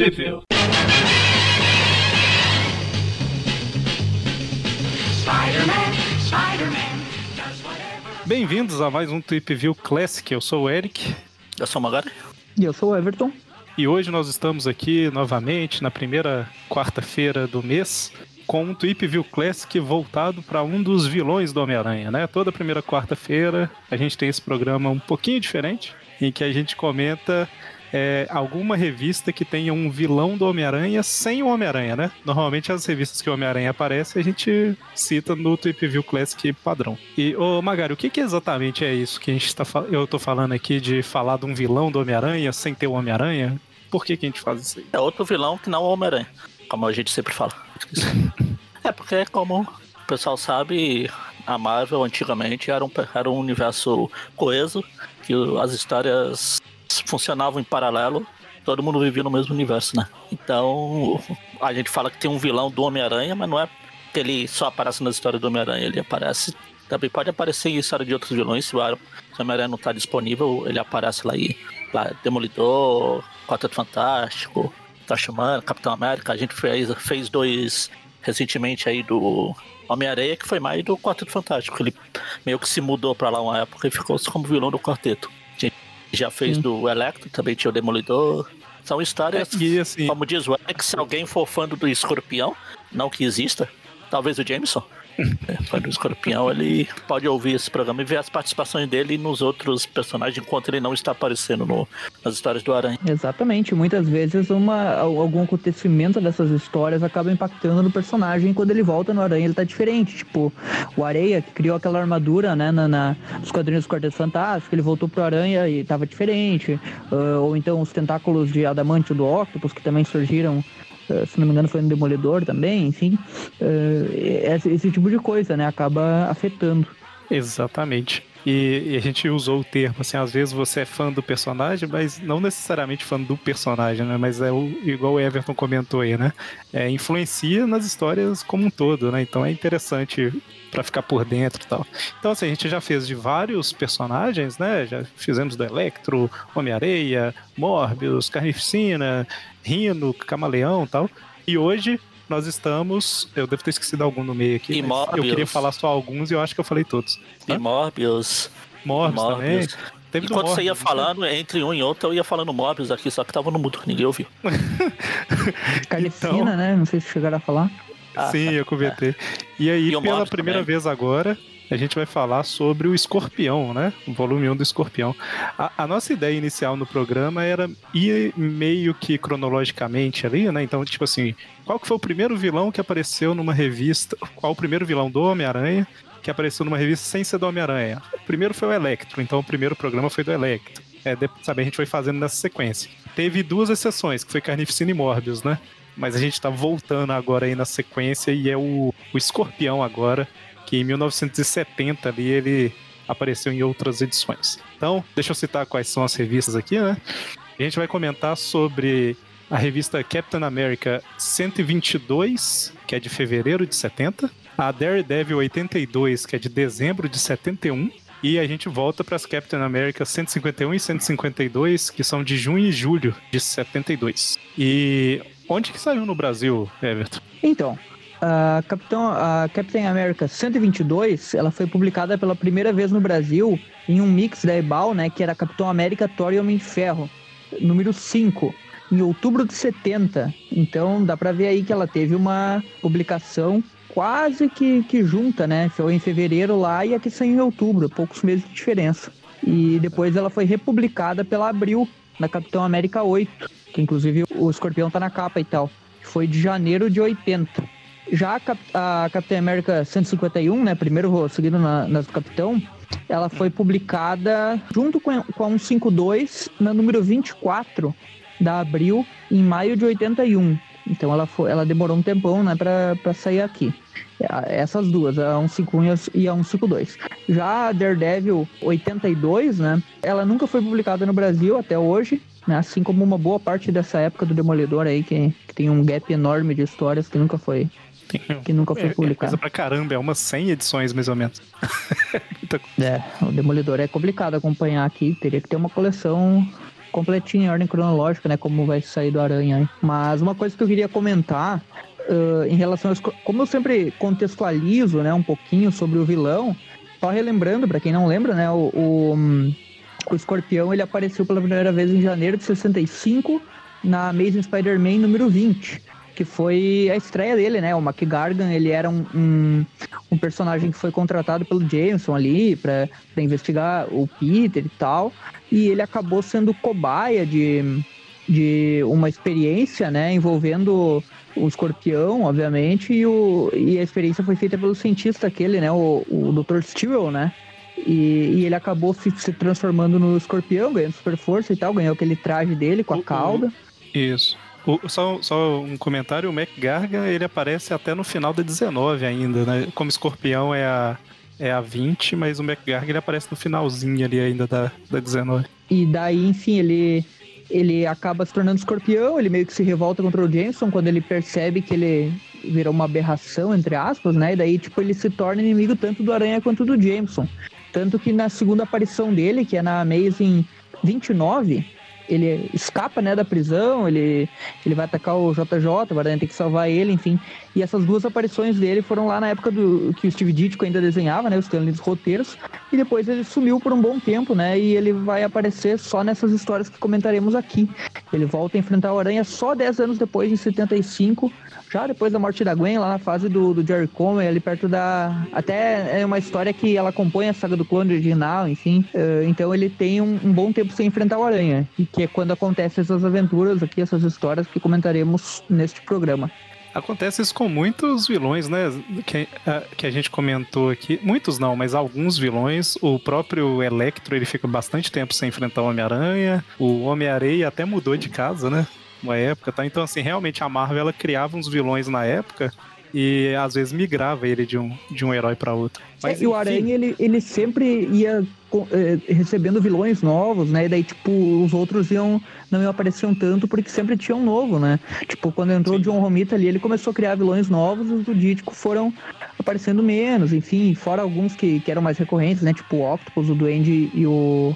Sheffield. Bem-vindos a mais um Trip View Classic. Eu sou o Eric. Eu sou o Magari. E eu sou o Everton. E hoje nós estamos aqui novamente na primeira quarta-feira do mês com um Trip View Classic voltado para um dos vilões do Homem-Aranha, né? Toda primeira quarta-feira a gente tem esse programa um pouquinho diferente, em que a gente comenta é, alguma revista que tenha um vilão do Homem-Aranha sem o Homem-Aranha, né? Normalmente as revistas que o Homem-Aranha aparece a gente cita no Trip View Classic padrão. E, ô Magari, o que, que exatamente é isso que a gente tá, eu tô falando aqui de falar de um vilão do Homem-Aranha sem ter o Homem-Aranha? Por que, que a gente faz isso aí? É outro vilão que não é o Homem-Aranha, como a gente sempre fala. é porque, como o pessoal sabe, a Marvel antigamente era um, era um universo coeso, que as histórias funcionavam em paralelo, todo mundo vivia no mesmo universo, né? Então, a gente fala que tem um vilão do Homem-Aranha, mas não é que ele só aparece nas histórias do Homem-Aranha, ele aparece. Também pode aparecer em história de outros vilões, se o Homem-Aranha não está disponível, ele aparece lá aí. Lá, Demolidor, Quarteto Fantástico, Tachumana, Capitão América. A gente fez, fez dois recentemente aí do Homem-Aranha, que foi mais do Quarteto Fantástico. Ele meio que se mudou para lá uma época e ficou como vilão do quarteto já fez Sim. do Electro, também tinha o Demolidor. São histórias, é, assim... como diz o Alex, se alguém for fã do Escorpião, não que exista, talvez o Jameson, fã do Escorpião, ele pode ouvir esse programa e ver as participações dele nos outros personagens enquanto ele não está aparecendo no, nas histórias do Aranha. Exatamente. Muitas vezes uma, algum acontecimento dessas histórias acaba impactando no personagem quando ele volta no Aranha ele tá diferente. Tipo, o Areia que criou aquela armadura, né, na, na nos quadrinhos do Quarteto Fantástico, ele voltou pro Aranha e tava diferente. Uh, ou então os tentáculos de adamante do Octopus que também surgiram se não me engano foi no Demolidor também, enfim, uh, esse, esse, tipo de coisa, né, acaba afetando. Exatamente. E, e, a gente usou o termo, assim, às vezes você é fã do personagem, mas não necessariamente fã do personagem, né? Mas é o, igual o Everton comentou aí, né? É, influencia nas histórias como um todo, né? Então é interessante para ficar por dentro e tal. Então, assim, a gente já fez de vários personagens, né? Já fizemos do Electro, Homem-Areia, Morbius, Carnificina, Rino, Camaleão e tal. E hoje nós estamos. Eu devo ter esquecido algum no meio aqui. Eu queria falar só alguns e eu acho que eu falei todos. E Morbius. Morbius, Morbius. também. Teve Enquanto Morbius, você ia falando, né? entre um e outro, eu ia falando Morbius aqui, só que tava no mudo, ninguém ouviu. Carnificina, então... né? Não sei se chegaram a falar. Sim, eu comentei. E aí, e pela primeira também. vez agora, a gente vai falar sobre o Escorpião, né? O volume 1 do Escorpião. A, a, nossa ideia inicial no programa era ir meio que cronologicamente ali, né? Então, tipo assim, qual que foi o primeiro vilão que apareceu numa revista? Qual o primeiro vilão do Homem-Aranha que apareceu numa revista sem ser do Homem-Aranha? Primeiro foi o Electro, então o primeiro programa foi do Electro. É, sabe, a gente foi fazendo nessa sequência. Teve duas exceções, que foi Carnificina e Morbius, né? Mas a gente tá voltando agora aí na sequência e é o, o Escorpião agora, que em 1970 ali ele apareceu em outras edições. Então, deixa eu citar quais são as revistas aqui, né? A gente vai comentar sobre a revista Captain America 122, que é de fevereiro de 70, a Daredevil 82, que é de dezembro de 71, e a gente volta para as Captain America 151 e 152, que são de junho e julho de 72. E onde que saiu no Brasil, Everton? Então, a Capitão, a Captain America 122, ela foi publicada pela primeira vez no Brasil em um mix da Ebal, né, que era Capitão América, Thor e Homem de Ferro, número 5, em outubro de 70. Então dá para ver aí que ela teve uma publicação quase que, que junta, né? Foi em fevereiro lá e aqui saiu em outubro, poucos meses de diferença. E depois ela foi republicada pela Abril, na Capitão América 8, que inclusive o escorpião tá na capa e tal. Foi de janeiro de 80. Já a, Cap a Capitã América 151, né, primeiro seguido na, na Capitão, ela foi publicada junto com a, com a 152 na número 24 da Abril em maio de 81. Então ela, foi, ela demorou um tempão né, para sair aqui. Essas duas, a 151 e a 152. Já a Daredevil 82, né? Ela nunca foi publicada no Brasil até hoje, né? Assim como uma boa parte dessa época do Demolidor aí, que, que tem um gap enorme de histórias que nunca foi que nunca foi publicado. É, é coisa pra caramba, é umas 100 edições mais ou menos. é, o Demolidor é complicado acompanhar aqui, teria que ter uma coleção completinho em ordem cronológica, né? Como vai sair do Aranha aí. Mas uma coisa que eu queria comentar uh, em relação a. Como eu sempre contextualizo, né, um pouquinho sobre o vilão, só relembrando, para quem não lembra, né, o, o, o Escorpião ele apareceu pela primeira vez em janeiro de 65 na Amazing Spider-Man número 20 que foi a estreia dele, né? O McGargan, ele era um, um, um personagem que foi contratado pelo Jameson ali para investigar o Peter e tal, e ele acabou sendo cobaia de, de uma experiência, né? Envolvendo o escorpião, obviamente, e, o, e a experiência foi feita pelo cientista aquele, né? O, o Dr. Stewart, né? E, e, ele acabou se, se, transformando no escorpião, ganhando super força e tal, ganhou aquele traje dele com a cauda. Isso. O, só, só um comentário, o Mac Gargan, ele aparece até no final da 19 ainda, né? Como escorpião é a, é a 20, mas o Mac Gargan ele aparece no finalzinho ali ainda da, da 19. E daí, enfim, ele, ele acaba se tornando escorpião, ele meio que se revolta contra o Jameson quando ele percebe que ele virou uma aberração, entre aspas, né? E daí, tipo, ele se torna inimigo tanto do Aranha quanto do Jameson. Tanto que na segunda aparição dele, que é na Amazing 29, ele escapa, né, da prisão, ele, ele vai atacar o JJ, o Aranha tem que salvar ele, enfim. E essas duas aparições dele foram lá na época do que o Steve Ditko ainda desenhava, né, os Stanley roteiros, e depois ele sumiu por um bom tempo, né, e ele vai aparecer só nessas histórias que comentaremos aqui. Ele volta a enfrentar o Aranha só 10 anos depois, em 75, já depois da morte da Gwen, lá na fase do, do Jerry Conway, ali perto da... Até é uma história que ela compõe a saga do clone original, enfim. Uh, então ele tem um, um, bom tempo sem enfrentar o Aranha. E que é quando acontecem essas aventuras aqui, essas histórias que comentaremos neste programa. Acontece isso com muitos vilões, né? Que, a, que a gente comentou aqui. Muitos não, mas alguns vilões. O próprio Electro, ele fica bastante tempo sem enfrentar o Homem-Aranha. O Homem-Areia até mudou de casa, né? uma época, tá? Então, assim, realmente a Marvel ela criava uns vilões na época e às vezes migrava ele de um, de um herói para outro. Mas, é, e o Aranha, ele, ele sempre ia é, recebendo vilões novos, né? E daí, tipo, os outros iam, não iam apareciam tanto porque sempre tinha um novo, né? Tipo, quando entrou Sim. o John Romita ali, ele começou a criar vilões novos, os do Dítico foram aparecendo menos, enfim, fora alguns que, que eram mais recorrentes, né? Tipo o Octopus, o Duende e o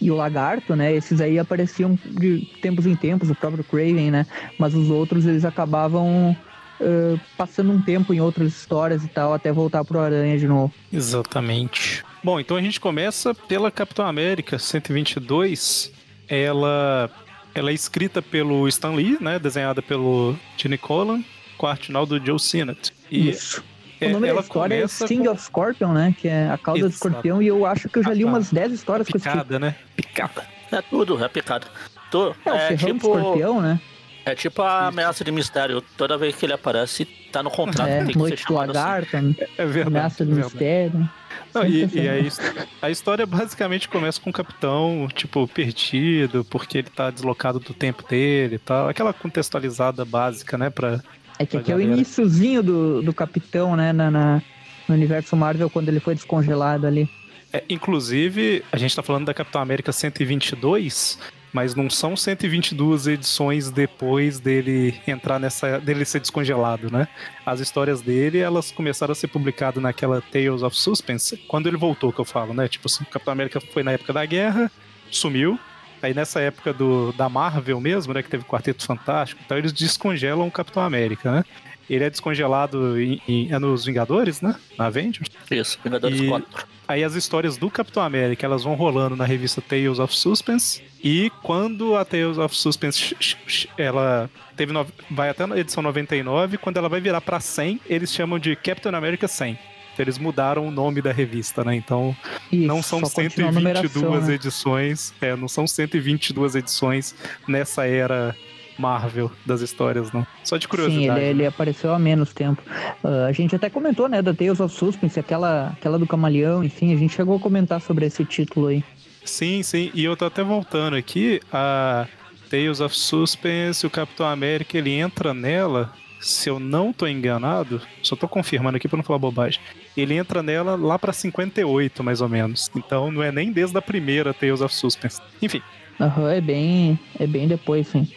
e o Lagarto, né? Esses aí apareciam de tempos em tempos, o próprio Craven, né? Mas os outros eles acabavam uh, passando um tempo em outras histórias e tal, até voltar pro Aranha de novo. Exatamente. Bom, então a gente começa pela Capitão América 122. Ela, ela é escrita pelo Stan Lee, né? Desenhada pelo Gene Colan, com a arte final do Joe Sinnott. E Isso. O nome ela da história é Sting com... of Scorpion, né? Que é a cauda Exato. do escorpião, e eu acho que eu já li umas 10 histórias picada, com esse tipo. né? Picada. É tudo, é picada. Tô, é, é, o tipo... escorpião, né? É tipo a ameaça de mistério. Toda vez que ele aparece, tá no contrato. É, tem Noite do Lagarto, assim. é, é verdade. Ameaça de é mistério. Não, e, e a, a, história basicamente começa com o capitão, tipo, perdido, porque ele tá deslocado do tempo dele e tal. Aquela contextualizada básica, né, pra, é que aqui é o iníciozinho do, do Capitão, né, na, na, no universo Marvel, quando ele foi descongelado ali. É, inclusive, a gente tá falando da Capitão América 122, mas não são 122 edições depois dele entrar nessa. dele ser descongelado, né? As histórias dele, elas começaram a ser publicadas naquela Tales of Suspense, quando ele voltou, que eu falo, né? Tipo, assim, o Capitão América foi na época da guerra, sumiu, Aí nessa época do, da Marvel mesmo, né, que teve Quarteto Fantástico, então eles descongelam o Capitão América, né? Ele é descongelado em, em, é nos Vingadores, né? Na Avengers. Isso, Vingadores e 4. Aí as histórias do Capitão América, elas vão rolando na revista Tales of Suspense. E quando a Tales of Suspense, ela teve no, vai até na edição 99, quando ela vai virar para 100, eles chamam de Captain America 100. Eles mudaram o nome da revista, né? Então, Isso, não são 122 né? edições, é, não são 122 edições nessa era Marvel das histórias, não. Só de curiosidade. Sim, ele, né? ele apareceu há menos tempo. Uh, a gente até comentou, né, da Tales of Suspense, aquela, aquela do Camaleão, enfim, a gente chegou a comentar sobre esse título aí. Sim, sim, e eu tô até voltando aqui, a Tales of Suspense, o Capitão América, ele entra nela se eu não tô enganado, só tô confirmando aqui pra não falar bobagem, ele entra nela lá pra 58, mais ou menos. Então não é nem desde a primeira Tales of Suspense. Enfim. Aham, uhum, é bem. É bem depois, sim.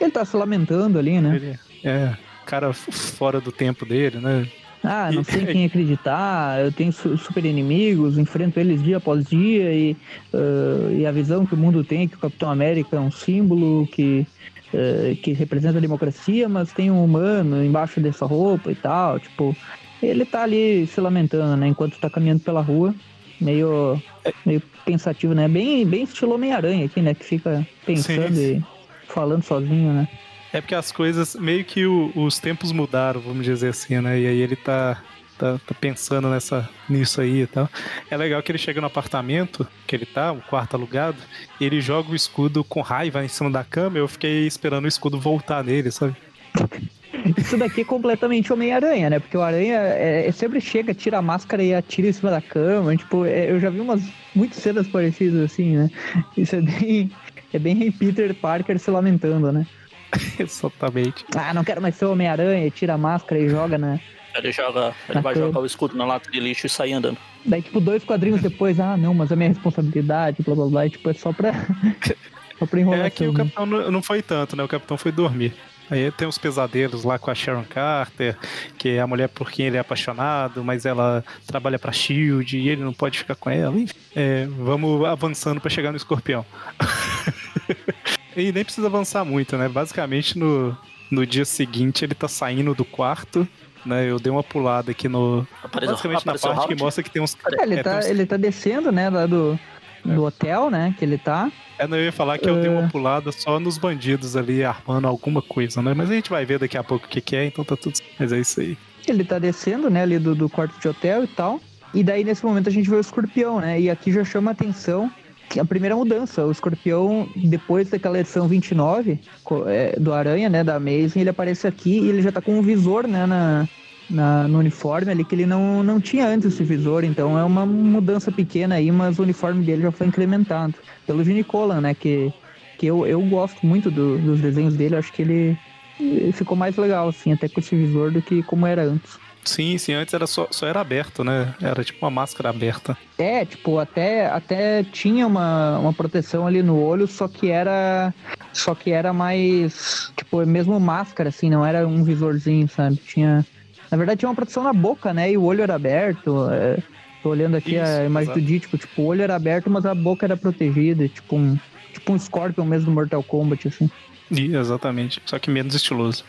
Ele tá se lamentando ali, né? Ele, é, cara fora do tempo dele, né? Ah, não sei em quem acreditar, eu tenho super inimigos, enfrento eles dia após dia e, uh, e a visão que o mundo tem é que o Capitão América é um símbolo que, uh, que representa a democracia, mas tem um humano embaixo dessa roupa e tal. Tipo, ele tá ali se lamentando, né? Enquanto tá caminhando pela rua, meio, meio pensativo, né? Bem, bem estilo Homem-Aranha aqui, né? Que fica pensando sim. e falando sozinho, né? É porque as coisas, meio que o, os tempos mudaram, vamos dizer assim, né? E aí ele tá, tá, tá, pensando nessa, nisso aí e tal. É legal que ele chega no apartamento que ele tá, um quarto alugado, e ele joga o escudo com raiva em cima da cama. Eu fiquei esperando o escudo voltar nele, sabe? Isso daqui é completamente Homem-Aranha, né? Porque o Aranha é, é, sempre chega, tira a máscara e atira em cima da cama. Tipo, é, eu já vi umas muitas cenas parecidas assim, né? Isso é bem. É bem Peter Parker se lamentando, né? Exatamente. Ah, não quero mais ser Homem-Aranha, tira a máscara e joga, né? Ele joga. Ele vai cama. jogar o escudo na lata de lixo e sair andando. Daí, tipo, dois quadrinhos depois, ah, não, mas é minha responsabilidade, blá blá blá. E, tipo, é só pra. só pra enrolar. É que o capitão não foi tanto, né? O capitão foi dormir. Aí tem os pesadelos lá com a Sharon Carter, que é a mulher por quem ele é apaixonado, mas ela trabalha pra Shield e ele não pode ficar com ela. Enfim, é, vamos avançando para chegar no escorpião. e nem precisa avançar muito, né? Basicamente no, no dia seguinte ele tá saindo do quarto né? Eu dei uma pulada aqui no. Apareceu, basicamente na parte que mostra que tem uns. É, ele, é, tá, uns... ele tá descendo, né? Lá do, do é. hotel, né? Que ele tá. É, não, eu ia falar que eu dei uma é. pulada só nos bandidos ali armando alguma coisa, né? Mas a gente vai ver daqui a pouco o que, que é, então tá tudo. Mas é isso aí. Ele tá descendo, né, ali do, do quarto de hotel e tal. E daí, nesse momento, a gente vê o escorpião, né? E aqui já chama a atenção que a primeira mudança. O escorpião, depois daquela edição 29 é, do Aranha, né, da Amazing, ele aparece aqui e ele já tá com um visor, né, na, na, no uniforme ali que ele não, não tinha antes esse visor, então é uma mudança pequena aí, mas o uniforme dele já foi incrementado. Pelo Gene Colan, né, que, que eu, eu gosto muito do, dos desenhos dele, acho que ele, ele, ficou mais legal, assim, até com esse visor do que como era antes. Sim, sim, antes era só, só era aberto, né? Era tipo uma máscara aberta. É, tipo, até, até tinha uma, uma proteção ali no olho, só que era. Só que era mais. Tipo, mesmo máscara, assim, não era um visorzinho, sabe? Tinha na verdade, tinha uma proteção na boca, né? E o olho era aberto. É, tô olhando aqui Isso, a imagem exato. do Dítico, tipo, o olho era aberto, mas a boca era protegida, tipo um, tipo um Scorpion mesmo do Mortal Kombat, assim. Exatamente, só que menos estiloso.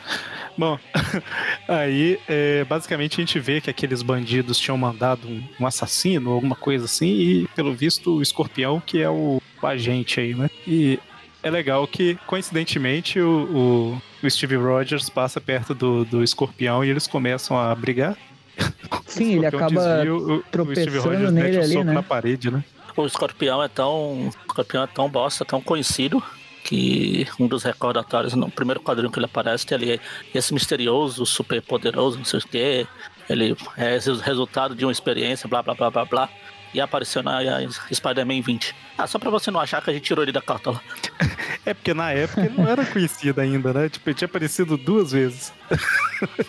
Bom, aí é, basicamente a gente vê que aqueles bandidos tinham mandado um, um, assassino, alguma coisa assim, e pelo visto o escorpião, que é o, o agente aí, né? E é legal que, coincidentemente, o, o, o Steve Rogers passa perto do, do escorpião e eles começam a brigar. Sim, ele acaba desvia, o, tropeçando o Steve Rogers nele um ali, soco né? na parede, né? O escorpião é tão. O escorpião é tão bosta, tão conhecido que um dos recordatórios no primeiro quadrinho que ele aparece tem ali esse misterioso, super poderoso, não sei o que. Ele é resultado de uma experiência, blá blá blá blá blá e apareceu na Spider-Man 20. Ah, só pra você não achar que a gente tirou ele da cartola. É porque na época ele não era conhecido ainda, né? Tipo, ele tinha aparecido duas vezes.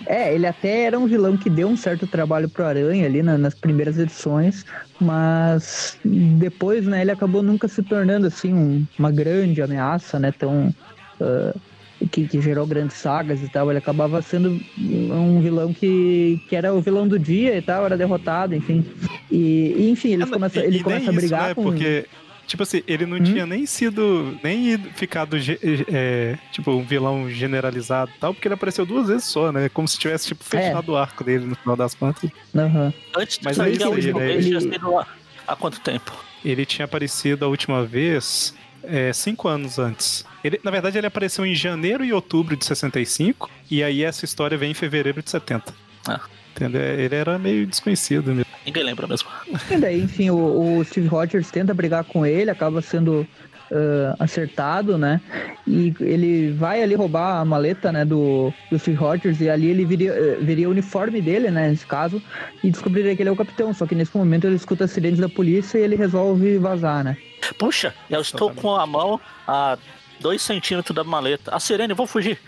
É, ele até era um vilão que deu um certo trabalho pro Aranha ali na, nas primeiras edições, mas depois, né, ele acabou nunca se tornando assim um, uma grande ameaça, né? Tão. Uh, que, que, gerou grandes sagas e tal, ele acabava sendo um vilão que, que era o vilão do dia e tal, era derrotado, enfim. E, e enfim, eles é, começam, ele começa a brigar né? com... Porque, tipo assim, ele não hum? tinha nem sido, nem ficado, é, tipo, um vilão generalizado e tal, porque ele apareceu duas vezes só, né? Como se tivesse, tipo, fechado é. o arco dele no final das contas. Uhum. Antes Mas é isso aí, né? Ele... Há quanto tempo? Ele tinha aparecido a última vez é, cinco anos antes. Ele, na verdade, ele apareceu em janeiro e outubro de 65, e aí essa história vem em fevereiro de 70. Ah. Entendeu? Ele era meio desconhecido mesmo. Ninguém lembra mesmo. E daí, enfim, o, o Steve Rogers tenta brigar com ele, acaba sendo Uh, acertado, né? E ele vai ali roubar a maleta, né, do, do Steve Rogers e ali ele viria, viria o uniforme dele, né, nesse caso, e descobriria que ele é o capitão. Só que nesse momento ele escuta acidentes da polícia e ele resolve vazar, né? Puxa, eu estou com a mão a dois centímetros da maleta. A Sirene, vou fugir.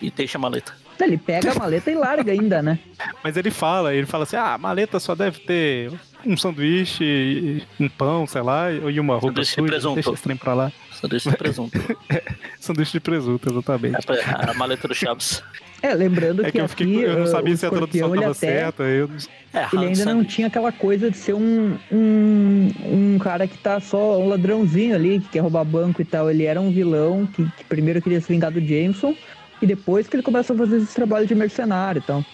E deixa a maleta. Ele pega a maleta e larga ainda, né? Mas ele fala, ele fala assim: ah, a maleta só deve ter um sanduíche, um pão, sei lá, e uma roupa sanduíche suja. De deixa esse trem pra lá. Sanduíche de presunto. sanduíche de presunto, exatamente. É a maleta do Chaves. É, lembrando é que, que eu, fiquei, aqui, eu não sabia se a tradução estava certa. Eu... É, ele ainda não tinha aquela coisa de ser um, um, um cara que tá só um ladrãozinho ali, que quer roubar banco e tal. Ele era um vilão que, que primeiro queria se vingar do Jameson e depois que ele começa a fazer esse trabalho de mercenário e tal.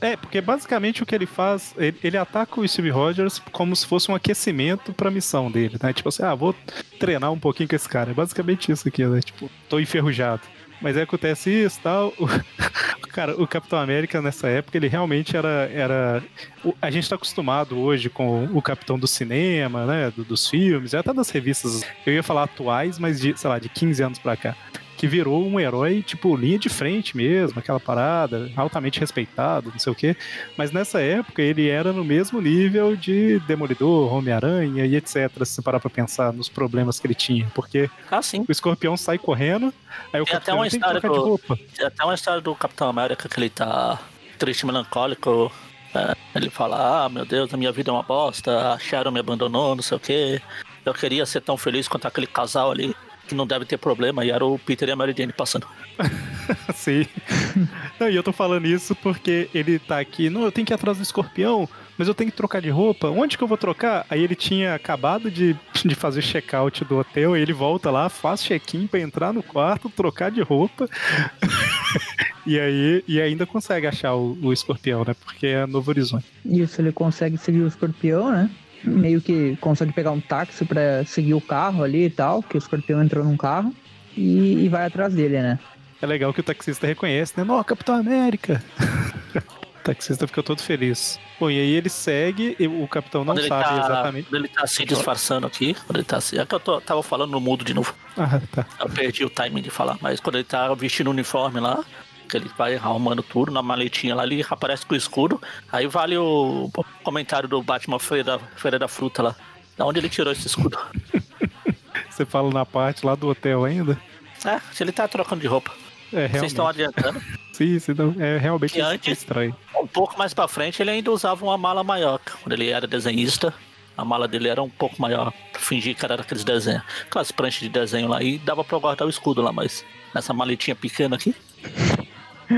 É, porque basicamente o que ele faz, ele, ele, ataca o Steve Rogers como se fosse um aquecimento pra missão dele, né? Tipo assim, ah, vou treinar um pouquinho com esse cara. É basicamente isso aqui, né? Tipo, tô enferrujado. Mas aí acontece isso tal. O, cara, o Capitão América nessa época, ele realmente era. era a gente tá acostumado hoje com o Capitão do cinema, né? Do, dos filmes, até das revistas. Eu ia falar atuais, mas de, sei lá, de 15 anos pra cá que virou um herói, tipo, linha de frente mesmo, aquela parada, altamente respeitado, não sei o quê. Mas nessa época ele era no mesmo nível de Demolidor, Homem-Aranha e etc. Se parar pra pensar nos problemas que ele tinha. Porque ah, o escorpião sai correndo, aí o tem até uma história do, de roupa. Tem até uma história do Capitão América que ele tá triste, melancólico. É, ele fala, ah, meu Deus, a minha vida é uma bosta, a Sharon me abandonou, não sei o quê. Eu queria ser tão feliz quanto aquele casal ali que não deve ter problema, e era o Peter e a Mary Jane passando. Sim. Não, e eu tô falando isso porque ele tá aqui, não, eu tenho que ir atrás do escorpião, mas eu tenho que trocar de roupa. Onde que eu vou trocar? Aí ele tinha acabado de, de fazer check-out do hotel, e ele volta lá, faz check-in pra entrar no quarto, trocar de roupa. e aí e ainda consegue achar o, o escorpião, né? Porque é Novo Horizonte. Isso, ele consegue seguir o escorpião, né? Meio que consegue pegar um táxi para seguir o carro ali e tal, que o escorpião entrou num carro e, e, vai atrás dele, né? É legal que o taxista reconhece, né? Não, Capitão América! o taxista fica todo feliz. Bom, e aí ele segue, e o capitão não sabe tá, exatamente. Quando ele tá se disfarçando aqui, quando ele tá se. É que eu tô, tava falando no mudo de novo. Ah, tá. Eu perdi o timing de falar, mas quando ele tá vestindo o uniforme lá, que ele vai arrumando tudo na maletinha lá, ele aparece com o escudo. Aí vale o comentário do Batman Feira da, Feira da Fruta lá. Da onde ele tirou esse escudo? Você fala na parte lá do hotel ainda? É, se ele tá trocando de roupa. É, Vocês estão adiantando. sim, sim, não, é realmente antes, estranho. Um pouco mais pra frente ele ainda usava uma mala maior. Quando ele era desenhista, a mala dele era um pouco maior. Fingir que era aqueles desenhos. Aquelas pranchas de desenho lá. E dava pra guardar o escudo lá, mas nessa maletinha pequena aqui.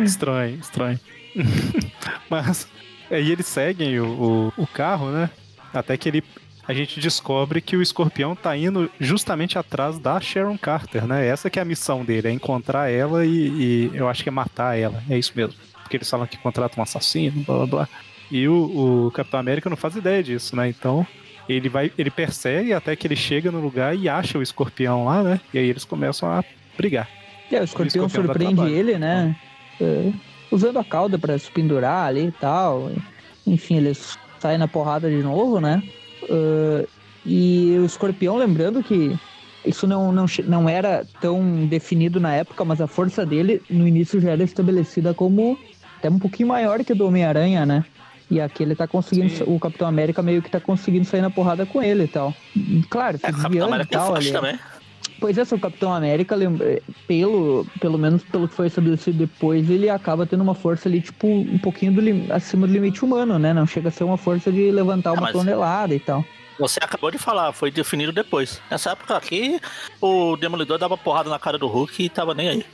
Estranho, estranho. Mas aí eles seguem o, o, o, carro, né? Até que ele. A gente descobre que o escorpião tá indo justamente atrás da Sharon Carter, né? Essa que é a missão dele, é encontrar ela e, e eu acho que é matar ela. É isso mesmo. Porque eles falam que contratam um assassino, blá blá blá. E o, o Capitão América não faz ideia disso, né? Então ele vai, ele persegue até que ele chega no lugar e acha o escorpião lá, né? E aí eles começam a brigar. É, o escorpião, o escorpião surpreende ele, né? É, usando a cauda para se pendurar ali e tal. Enfim, eles saem na porrada de novo, né? Uh, e o escorpião, lembrando que isso não, não, não era tão definido na época, mas a força dele no início já era estabelecida como até um pouquinho maior que a do Homem-Aranha, né? E aqui ele tá conseguindo, Sim. o Capitão América meio que tá conseguindo sair na porrada com ele e tal. Claro, é, desviando e tal ali. Também. Pois é, o Capitão América, pelo, pelo menos pelo que foi estabelecido depois, ele acaba tendo uma força ali, tipo, um pouquinho do, acima do limite humano, né? Não chega a ser uma força de levantar uma tonelada e tal. Você acabou de falar, foi definido depois. Nessa época aqui, o Demolidor dava porrada na cara do Hulk e tava nem aí.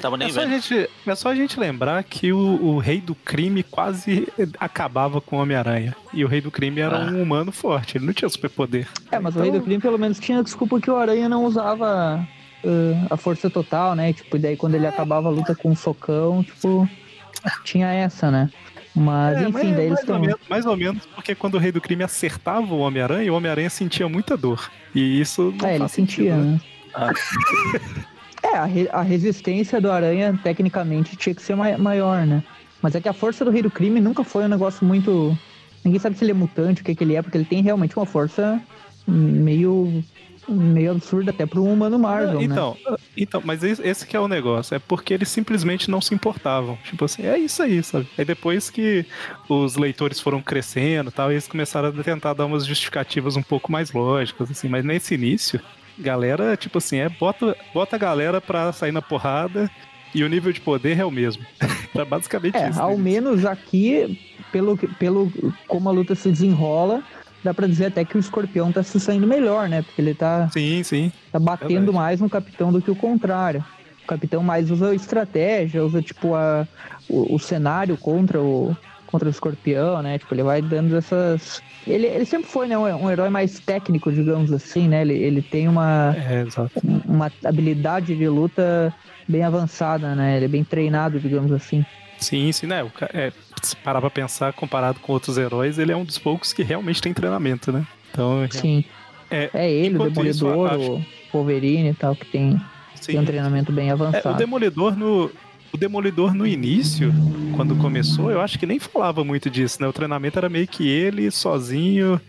Tava nem é, só vendo. A gente, é só a gente lembrar que o, o rei do crime quase acabava com o Homem-Aranha. E o rei do crime era ah. um humano forte, ele não tinha superpoder. É, mas então... o rei do crime pelo menos tinha desculpa que o Aranha não usava uh, a força total, né? Tipo, daí quando ele acabava a luta com um socão, tipo, tinha essa, né? Mas é, enfim, mas, daí eles estão. Mais ou menos, porque quando o rei do crime acertava o Homem-Aranha, o Homem-Aranha sentia muita dor. E isso não É, ele sentia, sentido, né? né? Ah. É, a, re, a resistência do Aranha, tecnicamente, tinha que ser maior, né? Mas é que a força do Rei do Crime nunca foi um negócio muito. Ninguém sabe se ele é mutante, o que, que ele é, porque ele tem realmente uma força meio meio absurda até para um humano Marvel, então, né? Então, mas esse que é o negócio, é porque eles simplesmente não se importavam. Tipo assim, é isso aí, sabe? Aí depois que os leitores foram crescendo tal, eles começaram a tentar dar umas justificativas um pouco mais lógicas, assim, mas nesse início, galera, tipo assim, é bota, bota a galera pra sair na porrada e o nível de poder é o mesmo. Era basicamente é, isso. Ao menos aqui, pelo, pelo como a luta se desenrola, dá pra dizer até que o escorpião tá se saindo melhor, né? Porque ele tá, sim, sim. tá batendo Verdade. mais no capitão do que o contrário. O capitão mais usa estratégia, usa tipo a, o, o cenário contra o, contra o escorpião, né? Tipo, ele vai dando essas. Ele, ele sempre foi, né, um, um herói mais técnico, digamos assim, né? Ele, ele tem uma, é, uma habilidade de luta bem avançada, né? Ele é bem treinado, digamos assim. Sim, sim, né? É, se parar pra pensar, comparado com outros heróis, ele é um dos poucos que realmente tem treinamento, né? Então, sim. É, é ele, o Demolidor, isso, o Wolverine e tal, que tem, tem um treinamento bem avançado. É, o Demolidor no. O Demolidor no início, quando começou, eu acho que nem falava muito disso, né? O treinamento era meio que ele sozinho.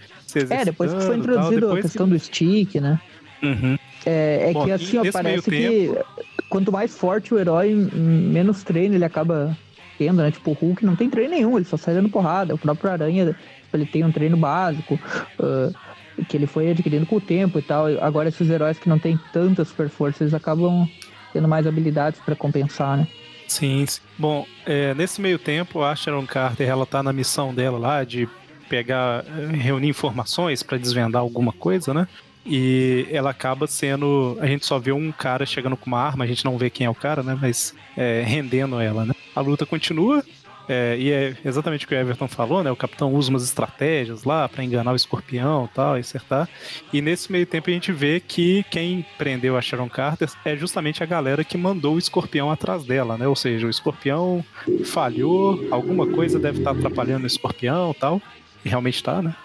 é, depois que foi introduzido a questão que... do stick, né? Uhum. É, é Bom, que assim, ó, parece que tempo... quanto mais forte o herói, menos treino ele acaba tendo, né? Tipo, o Hulk não tem treino nenhum, ele só sai dando porrada. O próprio Aranha, ele tem um treino básico, uh, que ele foi adquirindo com o tempo e tal. Agora, esses heróis que não têm tanta super força, eles acabam tendo mais habilidades para compensar, né? Sim, sim. Bom, é, nesse meio tempo, a Sharon Carter, ela tá na missão dela lá de pegar, reunir informações para desvendar alguma coisa, né? E ela acaba sendo. A gente só vê um cara chegando com uma arma, a gente não vê quem é o cara, né? Mas é, rendendo ela, né? A luta continua. É, e é exatamente o que o Everton falou, né? O capitão usa umas estratégias lá para enganar o escorpião e tal, acertar. E nesse meio tempo a gente vê que quem prendeu a Sharon Carter é justamente a galera que mandou o escorpião atrás dela, né? Ou seja, o escorpião falhou, alguma coisa deve estar atrapalhando o escorpião e tal. E realmente tá, né?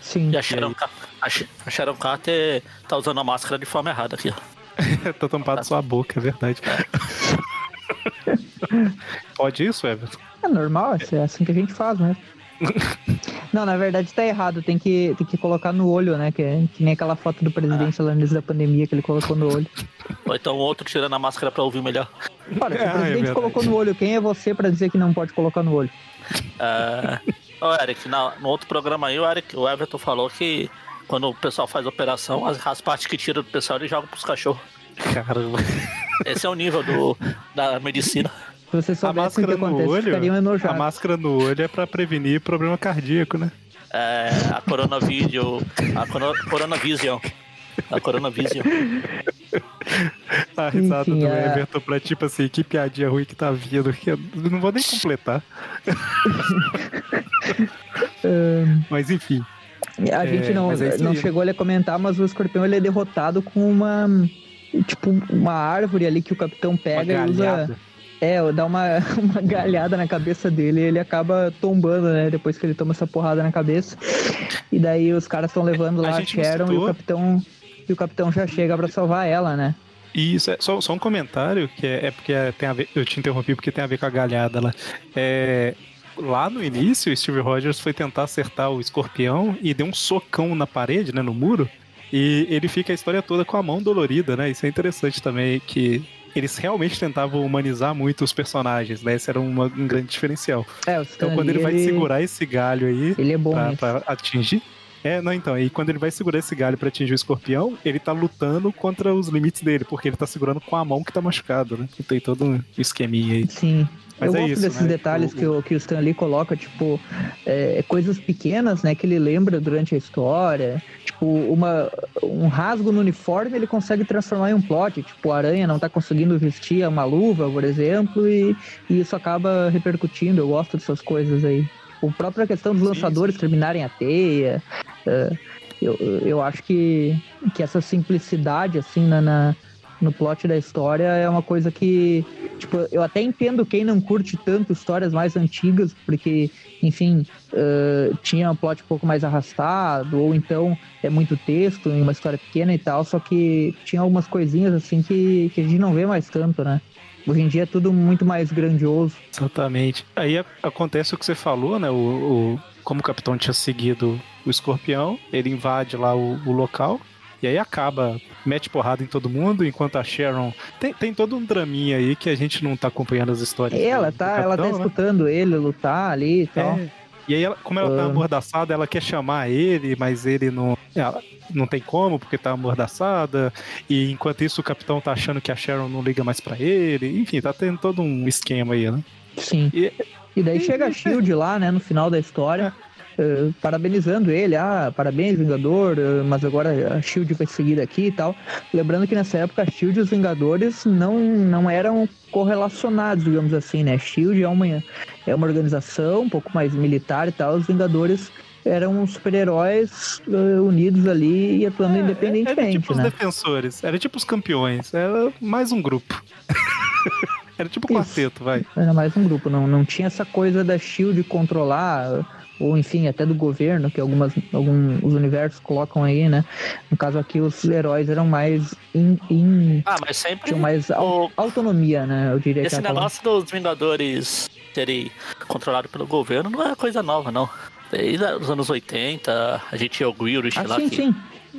Sim. E a Sharon, a Sharon Carter tá usando a máscara de forma errada aqui, ó. tá tampado sua boca, é verdade. Pode isso, Everton? É normal, é assim que a gente faz, né? Não, na verdade tá errado, tem que, tem que colocar no olho, né? Que, é, que nem aquela foto do presidente ah. lá antes da pandemia que ele colocou no olho. Ou então outro tirando a máscara pra ouvir melhor. Olha, se o é, presidente é colocou no olho, quem é você pra dizer que não pode colocar no olho? Uh, oh, Eric, no, no outro programa aí, o, Eric, o Everton falou que quando o pessoal faz operação, as, as partes que tira do pessoal ele joga pros cachorros. Caramba. Esse é o nível do, da medicina. Se você soubesse o que acontece, olho, ficariam enojados. A máscara no olho é pra prevenir problema cardíaco, né? É, a coronavídeo, a coronavision. A coronavision. a risada Enfim, do é... Everton pra tipo assim, que piadinha ruim que tá vindo, que eu não vou nem completar. mas enfim. A é, gente não, é não chegou a comentar, mas o escorpião ele é derrotado com uma. Tipo, uma árvore ali que o capitão pega e usa. É, dá uma, uma galhada na cabeça dele e ele acaba tombando, né? Depois que ele toma essa porrada na cabeça. E daí os caras estão levando lá a, a Sharon e o capitão. E o capitão já chega para salvar ela, né? Isso, é só, só um comentário, que é, é porque tem a ver, eu te interrompi porque tem a ver com a galhada lá. É, lá no início, o Steve Rogers foi tentar acertar o escorpião e deu um socão na parede, né, no muro. E ele fica a história toda com a mão dolorida, né? Isso é interessante também, que eles realmente tentavam humanizar muito os personagens, né? Esse era uma, um grande diferencial. É, então quando ele, ele vai segurar esse galho aí ele é bom pra, pra atingir. É, não, então, aí quando ele vai segurar esse galho para atingir o escorpião, ele tá lutando contra os limites dele, porque ele tá segurando com a mão que tá machucado, né? Tem todo um esqueminha aí. Sim. Mas eu é gosto isso, desses né? detalhes o, que, o, que o Stan Lee coloca, tipo, é, coisas pequenas, né, que ele lembra durante a história. Tipo, uma, um rasgo no uniforme ele consegue transformar em um plot. Tipo, a aranha não tá conseguindo vestir uma luva, por exemplo, e, e isso acaba repercutindo. Eu gosto dessas coisas aí. Tipo, a própria questão dos lançadores sim, sim. terminarem a teia. Uh, eu, eu acho que, que essa simplicidade, assim, na, na no plot da história é uma coisa que, tipo, eu até entendo quem não curte tanto histórias mais antigas, porque, enfim, uh, tinha um plot um pouco mais arrastado, ou então é muito texto em uma história pequena e tal, só que tinha algumas coisinhas assim que, que a gente não vê mais tanto, né? Hoje em dia é tudo muito mais grandioso. Exatamente. Aí acontece o que você falou, né? O, o como o capitão tinha seguido o escorpião, ele invade lá o, o local e aí acaba, mete porrada em todo mundo, enquanto a Sharon. Tem, tem todo um draminha aí que a gente não tá acompanhando as histórias. Ela, do, tá, do capitão, ela tá né? escutando ele lutar ali e tal. É. E aí, ela, como ela tá amordaçada, ela quer chamar ele, mas ele não. Ela não tem como, porque tá amordaçada. E enquanto isso, o capitão tá achando que a Sharon não liga mais para ele. Enfim, tá tendo todo um esquema aí, né? Sim. E, e daí e, chega a Shield lá, né, no final da história. Uh, parabenizando ele, ah, parabéns, Vingador, uh, mas agora a Shield vai seguir aqui e tal. Lembrando que nessa época a Shield e os Vingadores não, não eram correlacionados, digamos assim, né? A Shield é uma, é uma organização um pouco mais militar e tal, os Vingadores eram super-heróis uh, unidos ali e atuando é, independentemente. Era tipo né? os defensores, era tipo os campeões, era mais um grupo. era tipo um quarteto, vai. Era mais um grupo, não, não tinha essa coisa da Shield controlar ou enfim, até do governo, que algumas, alguns universos colocam aí, né? No caso aqui, os heróis eram mais in, in ah, mas sempre tinham mais o... autonomia, né? Eu diria Esse negócio dos Vingadores serem controlados pelo governo não é coisa nova, não. Desde os anos 80, a gente tinha o Grealish ah, lá sim, que, sim.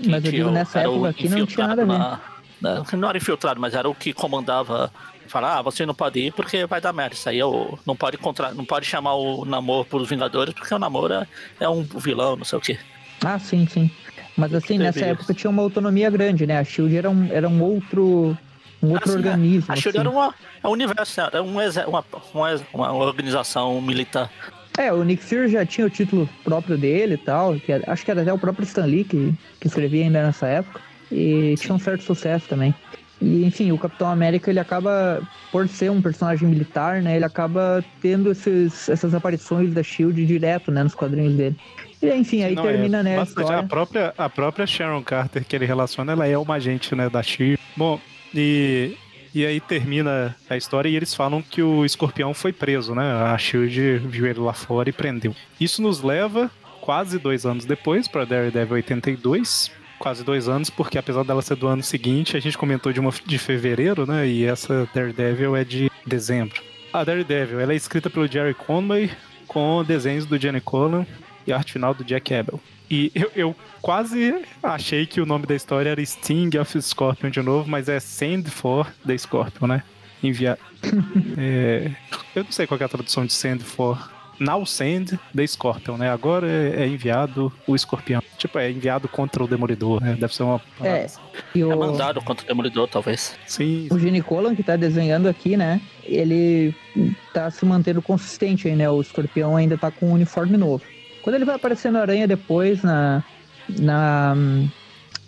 Mas eu digo, nessa época aqui não tinha nada a ver. Na, na, não era infiltrado, mas era o que comandava falar, ah, você não pode ir porque vai dar merda. Isso aí eu, não pode contra, não pode chamar o Namor pros Vingadores porque o Namor é, é um vilão, não sei o quê. Ah, sim, sim. Mas assim, nessa época tinha uma autonomia grande, né? A Shield era um, era um outro um outro assim, organismo. A Shield assim. era uma, é um universo, era um, uma, uma, uma organização militar. É, o Nick Fury já tinha o título próprio dele e tal, que era, acho que era até o próprio Stan Lee que, que escrevia ainda nessa época. E Sim. tinha um certo sucesso também. E, enfim, o Capitão América, ele acaba, por ser um personagem militar, né, ele acaba tendo esses, essas aparições da SHIELD direto, né, nos quadrinhos dele. E, enfim, aí Não, termina, é, né, a história. A própria, a própria Sharon Carter que ele relaciona, ela é uma agente, né, da SHIELD. Bom, e, e aí termina a história e eles falam que o escorpião foi preso, né, a SHIELD viu ele lá fora e prendeu. Isso nos leva quase dois anos depois para Daredevil 82, quase dois anos, porque apesar dela ser do ano seguinte, a gente comentou de uma de fevereiro, né? E essa Daredevil é de dezembro. A Daredevil, ela é escrita pelo Jerry Conway, com desenhos do Jenny Collan e arte final do Jack Abel. E eu, eu, quase achei que o nome da história era Sting of Scorpion de novo, mas é Send for the Scorpion, né? Enviar. é, eu não sei qual é a tradução de Send for Now Send the Scorpion, né? Agora é, é enviado o escorpião. Tipo, é enviado contra o Demolidor, né? Deve ser uma. É, e o... é mandado contra o Demolidor, talvez. Sim. O Gene Colan, que tá desenhando aqui, né? Ele tá se mantendo consistente aí, né? O escorpião ainda tá com um uniforme novo. Quando ele vai aparecer na Aranha depois, na. na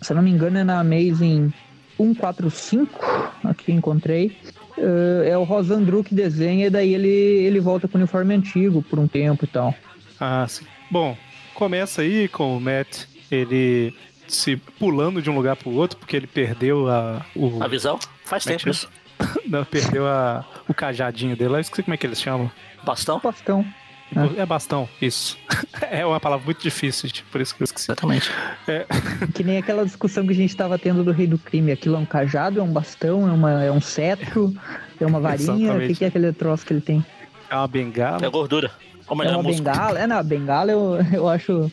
se eu não me engano, é na Amazing 145, aqui encontrei. Uh, é o Rosandru que desenha e daí ele, ele volta com o uniforme antigo por um tempo e tal. Ah, sim. Bom, começa aí com o Matt, ele se pulando de um lugar pro outro porque ele perdeu a... O... A visão? Faz é tempo isso. Não, perdeu a, o cajadinho dele. Eu esqueci como é que eles chamam. Bastão? Bastão. É. é bastão, isso. É uma palavra muito difícil, por isso que eu esqueci. Exatamente. É. Que nem aquela discussão que a gente estava tendo do rei do crime. Aquilo é um cajado, é um bastão, é, uma, é um cetro, é uma varinha. O que, que, é aquele troço que ele tem? É uma bengala. É gordura. Como é uma bengala? É, na bengala eu, eu acho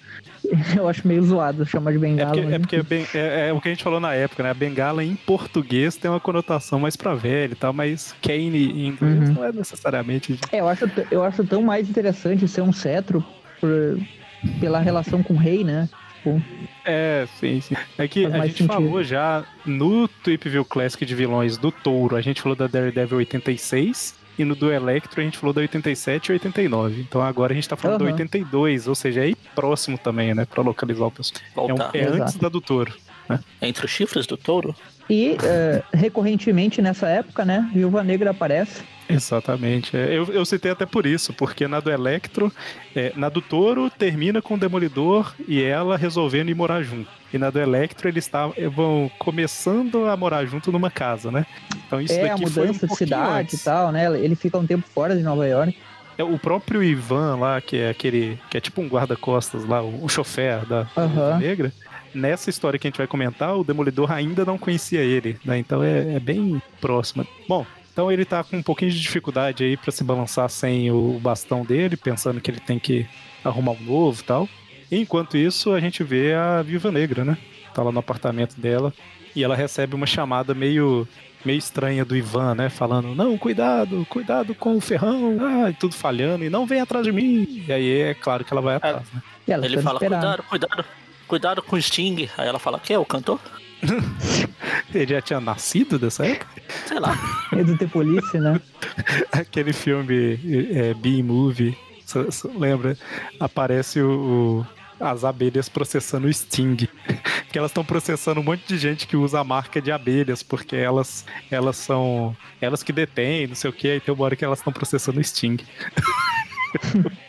eu acho meio zoado chamar de bengala. É porque, é, porque é, é, o que a gente falou na época, né? A bengala em português tem uma conotação mais pra velho e tal, mas Kane em inglês uhum. não é necessariamente. É, eu acho, eu acho tão mais interessante ser um cetro por, pela relação com o rei, né? Tipo, é, sim, sim. É que a gente sentido. falou já no Tweep View Classic de vilões do Touro, a gente falou da Daredevil 86 e no do Electro a gente falou da 87 e 89. Então agora a gente tá falando uhum. da 82, ou seja, é aí próximo também, né? Pra localizar o pessoal. É, um, é antes da do touro. Né? Entre os chifres do touro? E uh, recorrentemente nessa época, né? Viúva Negra aparece. Exatamente. É, eu, eu citei até por isso, porque na do Electro, é, na do Touro termina com o Demolidor e ela resolvendo ir morar junto. E na do Electro eles tavam, vão começando a morar junto numa casa, né? Então isso é, daqui a mudança um de cidade antes. e tal, né? Ele fica um tempo fora de Nova York. É o próprio Ivan lá, que é aquele. que é tipo um guarda-costas lá, o, o chofer da uhum. negra. Nessa história que a gente vai comentar, o Demolidor ainda não conhecia ele, né? Então é, é bem próximo. Bom, então ele tá com um pouquinho de dificuldade aí para se balançar sem o bastão dele, pensando que ele tem que arrumar um novo e tal. E enquanto isso, a gente vê a Viva Negra, né? Tá lá no apartamento dela e ela recebe uma chamada meio meio estranha do Ivan, né? Falando, não, cuidado, cuidado com o ferrão, ah, e tudo falhando, e não vem atrás de mim. E aí é claro que ela vai atrás, né? Ele fala, cuidado, cuidado, cuidado com o Sting. Aí ela fala, que é o cantor? Ele já tinha nascido dessa época? Sei lá. É do The Police, né? Aquele filme é, B-Movie, lembra? Aparece o, o as abelhas processando o Sting. que elas estão processando um monte de gente que usa a marca de abelhas, porque elas, elas são. Elas que detêm, não sei o que, aí tem uma hora que elas estão processando o Sting.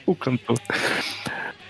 o cantor.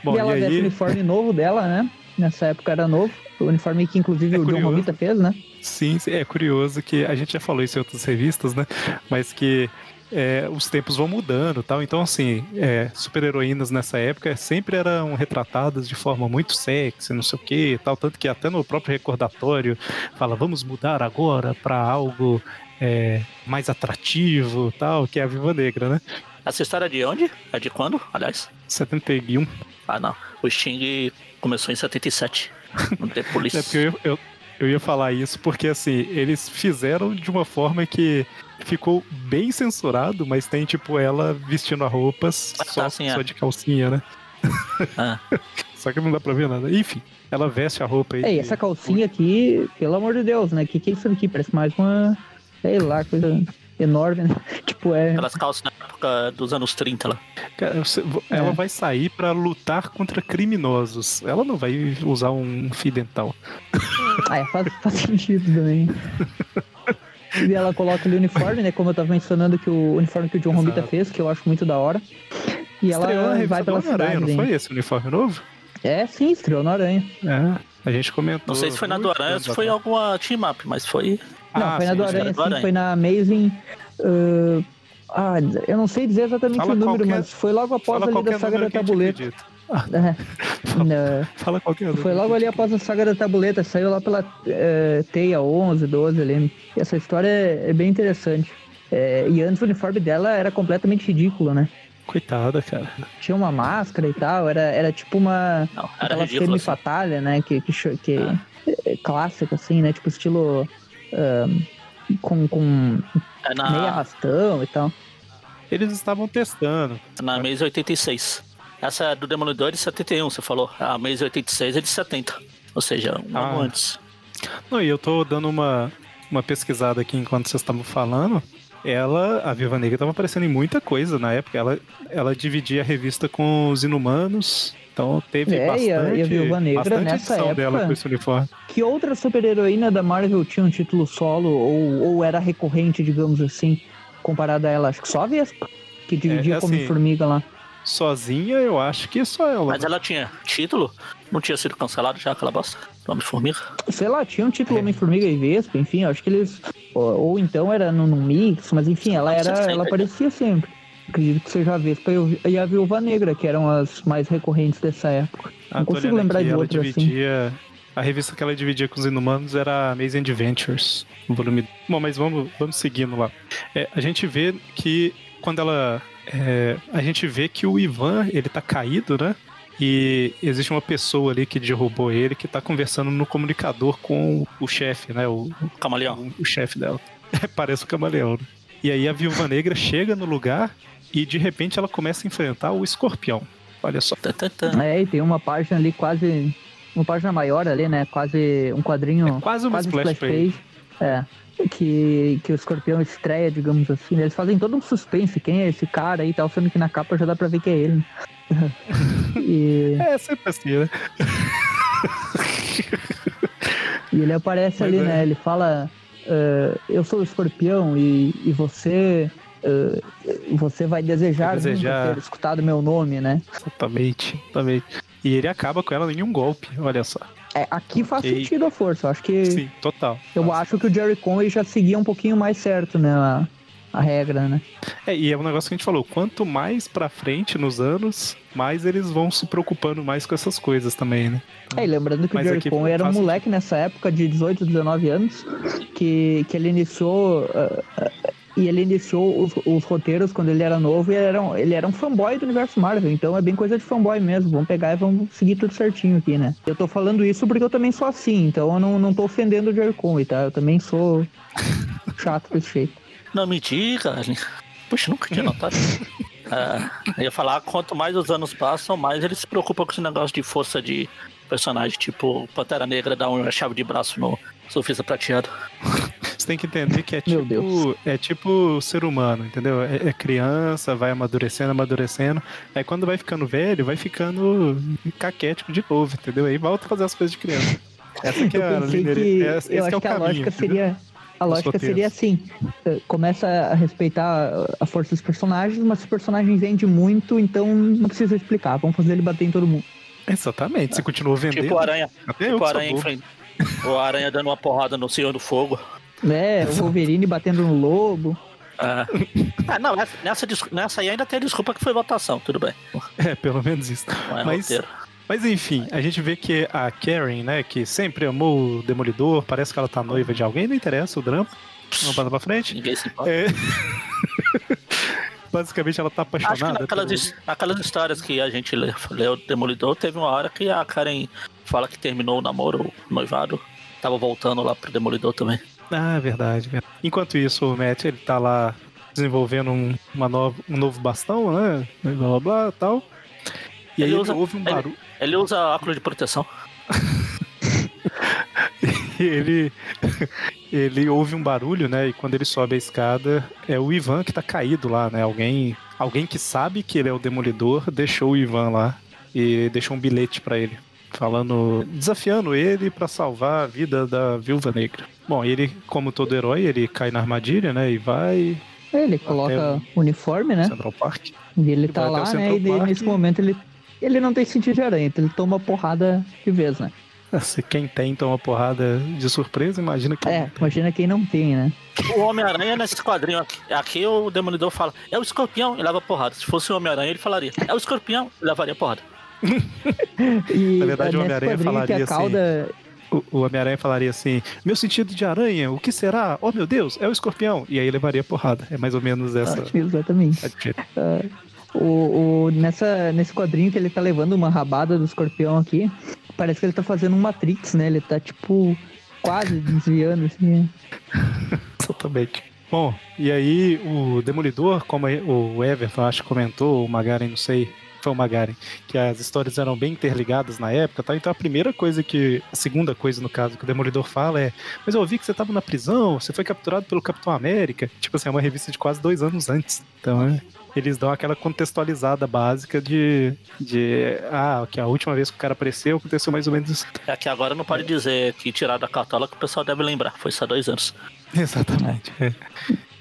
Bom, e ela e aí... o uniforme novo dela, né? Nessa época era novo. O uniforme que inclusive é o curioso. John Romita fez, né? Sim, é curioso que a gente já falou isso em outras revistas, né? Mas que é, os tempos vão mudando tal. Então, assim, é, super-heroínas nessa época sempre eram retratadas de forma muito sexy, não sei o que tal. Tanto que até no próprio recordatório fala, vamos mudar agora para algo é, mais atrativo tal, que é a Viva Negra, né? Essa história é de onde? É de quando, aliás? 71. Ah, não. O Sting começou em 77. Não tem polícia. é porque eu, eu, eu ia falar isso porque, assim, eles fizeram de uma forma que ficou bem censurado, mas tem, tipo, ela vestindo a roupas ah, só, assim, só é. de calcinha, né? Ah. só que não dá pra ver nada. Enfim, ela veste a roupa aí. É, e essa calcinha aqui, pelo amor de Deus, né? Que que é isso aqui? Parece mais uma. Sei lá, coisa enorme, né? Tipo, é. Aquelas calças na época dos anos 30 lá. Cara, ela é. vai sair para lutar contra criminosos. Ela não vai usar um fio dental. Ah, é, faz, faz sentido também. E ela coloca ali o uniforme, né? Como eu tava mencionando que o uniforme que o John Exato. Romita fez, que eu acho muito da hora. E ela vai pela cidade. Aranha, não foi esse uniforme novo? É, sim, estreou no Aranha. É, a gente comentou. Não sei se foi na do Aranha ou se foi alguma team up, mas foi. Não, ah, foi na do Aranha, sim, foi na Amazing. Uh... Ah, eu não sei dizer exatamente Fala o número, qualquer... mas foi logo após ali da saga da tabuleta. É. Fala, fala qualquer Foi logo ali após a saga da tabuleta, saiu lá pela é, Teia 11, 12 ali. Essa história é, é bem interessante. É, e antes o uniforme dela era completamente ridículo, né? Coitada, cara. Tinha uma máscara e tal, era, era tipo uma. Não, era aquela semi-fatalha, né? Que, que, que ah. é. clássica, assim, né? Tipo estilo. Um, com com é na... meio arrastão e tal. Eles estavam testando. Na mesa 86. Essa é do Demolidor de 71, você falou. A mês 86 é de 70. Ou seja, um ah. ano antes. Não, e eu tô dando uma, uma pesquisada aqui enquanto vocês estavam falando. Ela, a Viva Negra, estava aparecendo em muita coisa na época. Ela, ela dividia a revista com os Inumanos. Então teve é, bastante, e a, Viúva Negra nessa época, dela com esse uniforme. Que outra super-heroína da Marvel tinha um título solo ou, ou era recorrente, digamos assim, comparada a ela? Acho que só a Vespa, que dividia é, é assim, como formiga lá sozinha, eu acho que só ela. Mas ela tinha título? Não tinha sido cancelado já aquela bosta? Homem-Formiga? Sei lá, tinha um título é. Homem-Formiga e Vespa, enfim, acho que eles. Ou, ou então era no, no, mix, mas enfim, ela era. Ela aparecia sempre. Acredito que seja a Vespa e a Viúva Negra, que eram as mais recorrentes dessa época. Ah, Não consigo lembrar aqui, de outra assim. dividia... assim. A revista que ela dividia com os inumanos era Amazing Adventures, volume. Bom, mas vamos, vamos seguindo lá. É, a gente vê que quando ela é, a gente vê que o Ivan, ele tá caído, né? E existe uma pessoa ali que derrubou ele que tá conversando no comunicador com o chefe, né? O, o camaleão. O, o chefe dela. É, parece o camaleão. Né? E aí a viúva negra chega no lugar e de repente ela começa a enfrentar o escorpião. Olha só. É, e tem uma página ali quase. Uma página maior ali, né? Quase um quadrinho. É quase uma quase splash, splash page. page. É que, que o escorpião estreia, digamos assim. Né? Eles fazem todo um suspense, quem é esse cara aí e tal, sendo que na capa já dá pra ver que é ele. e... É, sempre assim, né? e ele aparece Mas ali, é. né? Ele fala: uh, Eu sou o escorpião e, e você. Uh, você vai desejar, vai desejar... ter escutado meu nome, né? Exatamente, exatamente. E ele acaba com ela em um golpe, olha só. É, aqui faz sentido a força. Eu acho que. Sim, total. Eu Nossa. acho que o Jerry Conway já seguia um pouquinho mais certo, né? A, a regra, né? É, e é um negócio que a gente falou, quanto mais pra frente nos anos, mais eles vão se preocupando mais com essas coisas também, né? É, e lembrando que Mas o Jerry Conway era um moleque nessa época de 18, 19 anos, que, que ele iniciou uh, uh, e ele iniciou os, os, roteiros quando ele era novo e ele era, um, ele era um fanboy do universo Marvel. Então é bem coisa de fanboy mesmo. Vamos pegar e vamos seguir tudo certinho aqui, né? Eu tô falando isso porque eu também sou assim. Então eu não, não tô ofendendo o Jerry Conway, tá? Eu também sou. chato desse jeito. Não me diga, Puxa, nunca tinha notado. é, eu ia falar, quanto mais os anos passam, mais ele se preocupa com esse negócio de força de personagem, tipo Pantera Negra dá uma chave de braço no surfista prateado. Você tem que entender que é tipo, é tipo ser humano, entendeu? É, é, criança, vai amadurecendo, amadurecendo. Aí quando vai ficando velho, vai ficando caquético de novo, entendeu? Aí volta a fazer as coisas de criança. Essa que é a lineira. Esse, eu acho é que a caminho, lógica entendeu? seria a lógica seria assim: eh, começa a respeitar a força dos personagens, mas se o personagem vende muito, então não precisa explicar. Vamos fazer ele bater em todo mundo. Exatamente, se continua vendendo. Tipo Aranha. Até tipo Aranha frente. O Aranha dando uma porrada no Senhor do Fogo. É, o Wolverine batendo no lobo. Ah. ah, não, nessa, nessa aí ainda tem a desculpa que foi votação, tudo bem. É, pelo menos isso. É Mas. Mas enfim, a gente vê que a Karen, né, que sempre amou o Demolidor, parece que ela tá noiva de alguém, não interessa o drama. Vamos passar pra frente. Ninguém se importa. É... Basicamente ela tá apaixonada. Acho que naquelas, pelo... naquelas histórias que a gente leu Demolidor, teve uma hora que a Karen fala que terminou o namoro, o noivado. Tava voltando lá pro Demolidor também. Ah, verdade. Enquanto isso, o Matt, ele tá lá desenvolvendo um, uma nova, um novo bastão, né? Blá blá blá tal. E ele aí usa, houve um barulho. Ele... Ele usa óculos de proteção. ele ele ouve um barulho, né? E quando ele sobe a escada, é o Ivan que tá caído lá, né? Alguém, alguém que sabe que ele é o demolidor deixou o Ivan lá e deixou um bilhete para ele, falando, desafiando ele para salvar a vida da Viúva Negra. Bom, ele, como todo herói, ele cai na armadilha, né? E vai ele coloca o uniforme, né? Central Park. E ele, ele tá lá, né? E nesse momento ele ele não tem sentido de aranha, então ele toma porrada de vez, né? Se quem tem toma porrada de surpresa, imagina quem É, imagina quem não tem, né? O Homem-Aranha nesse quadrinho aqui, aqui o Demolidor fala, é o escorpião e leva porrada. Se fosse o Homem-Aranha, ele falaria, é o escorpião e levaria porrada. E, Na verdade, o Homem-Aranha falaria assim, cauda... assim. O, Homem-Aranha falaria assim: Meu sentido de aranha, o que será? Oh meu Deus, é o escorpião. E aí levaria porrada. É mais ou menos essa. Ah, exatamente. Uh, o, o, nessa, nesse quadrinho que ele tá levando uma rabada do escorpião aqui, parece que ele tá fazendo um Matrix, né? Ele tá, tipo, quase desviando, assim. Exatamente. Bom, e aí o Demolidor, como o Everton acho que comentou, o Magaren, não sei, o Magaren, que as histórias eram bem interligadas na época, tá? Então a primeira coisa que, a segunda coisa no caso que o Demolidor fala é, mas eu ouvi que você tava na prisão, você foi capturado pelo Capitão América. Tipo assim, é uma revista de quase dois anos antes. Então é, eles dão aquela contextualizada básica de, de ah, que a última vez que o cara apareceu aconteceu mais ou menos isso. É que agora não pode dizer que tirar da cartola que o pessoal deve lembrar, foi só dois anos. Exatamente. É.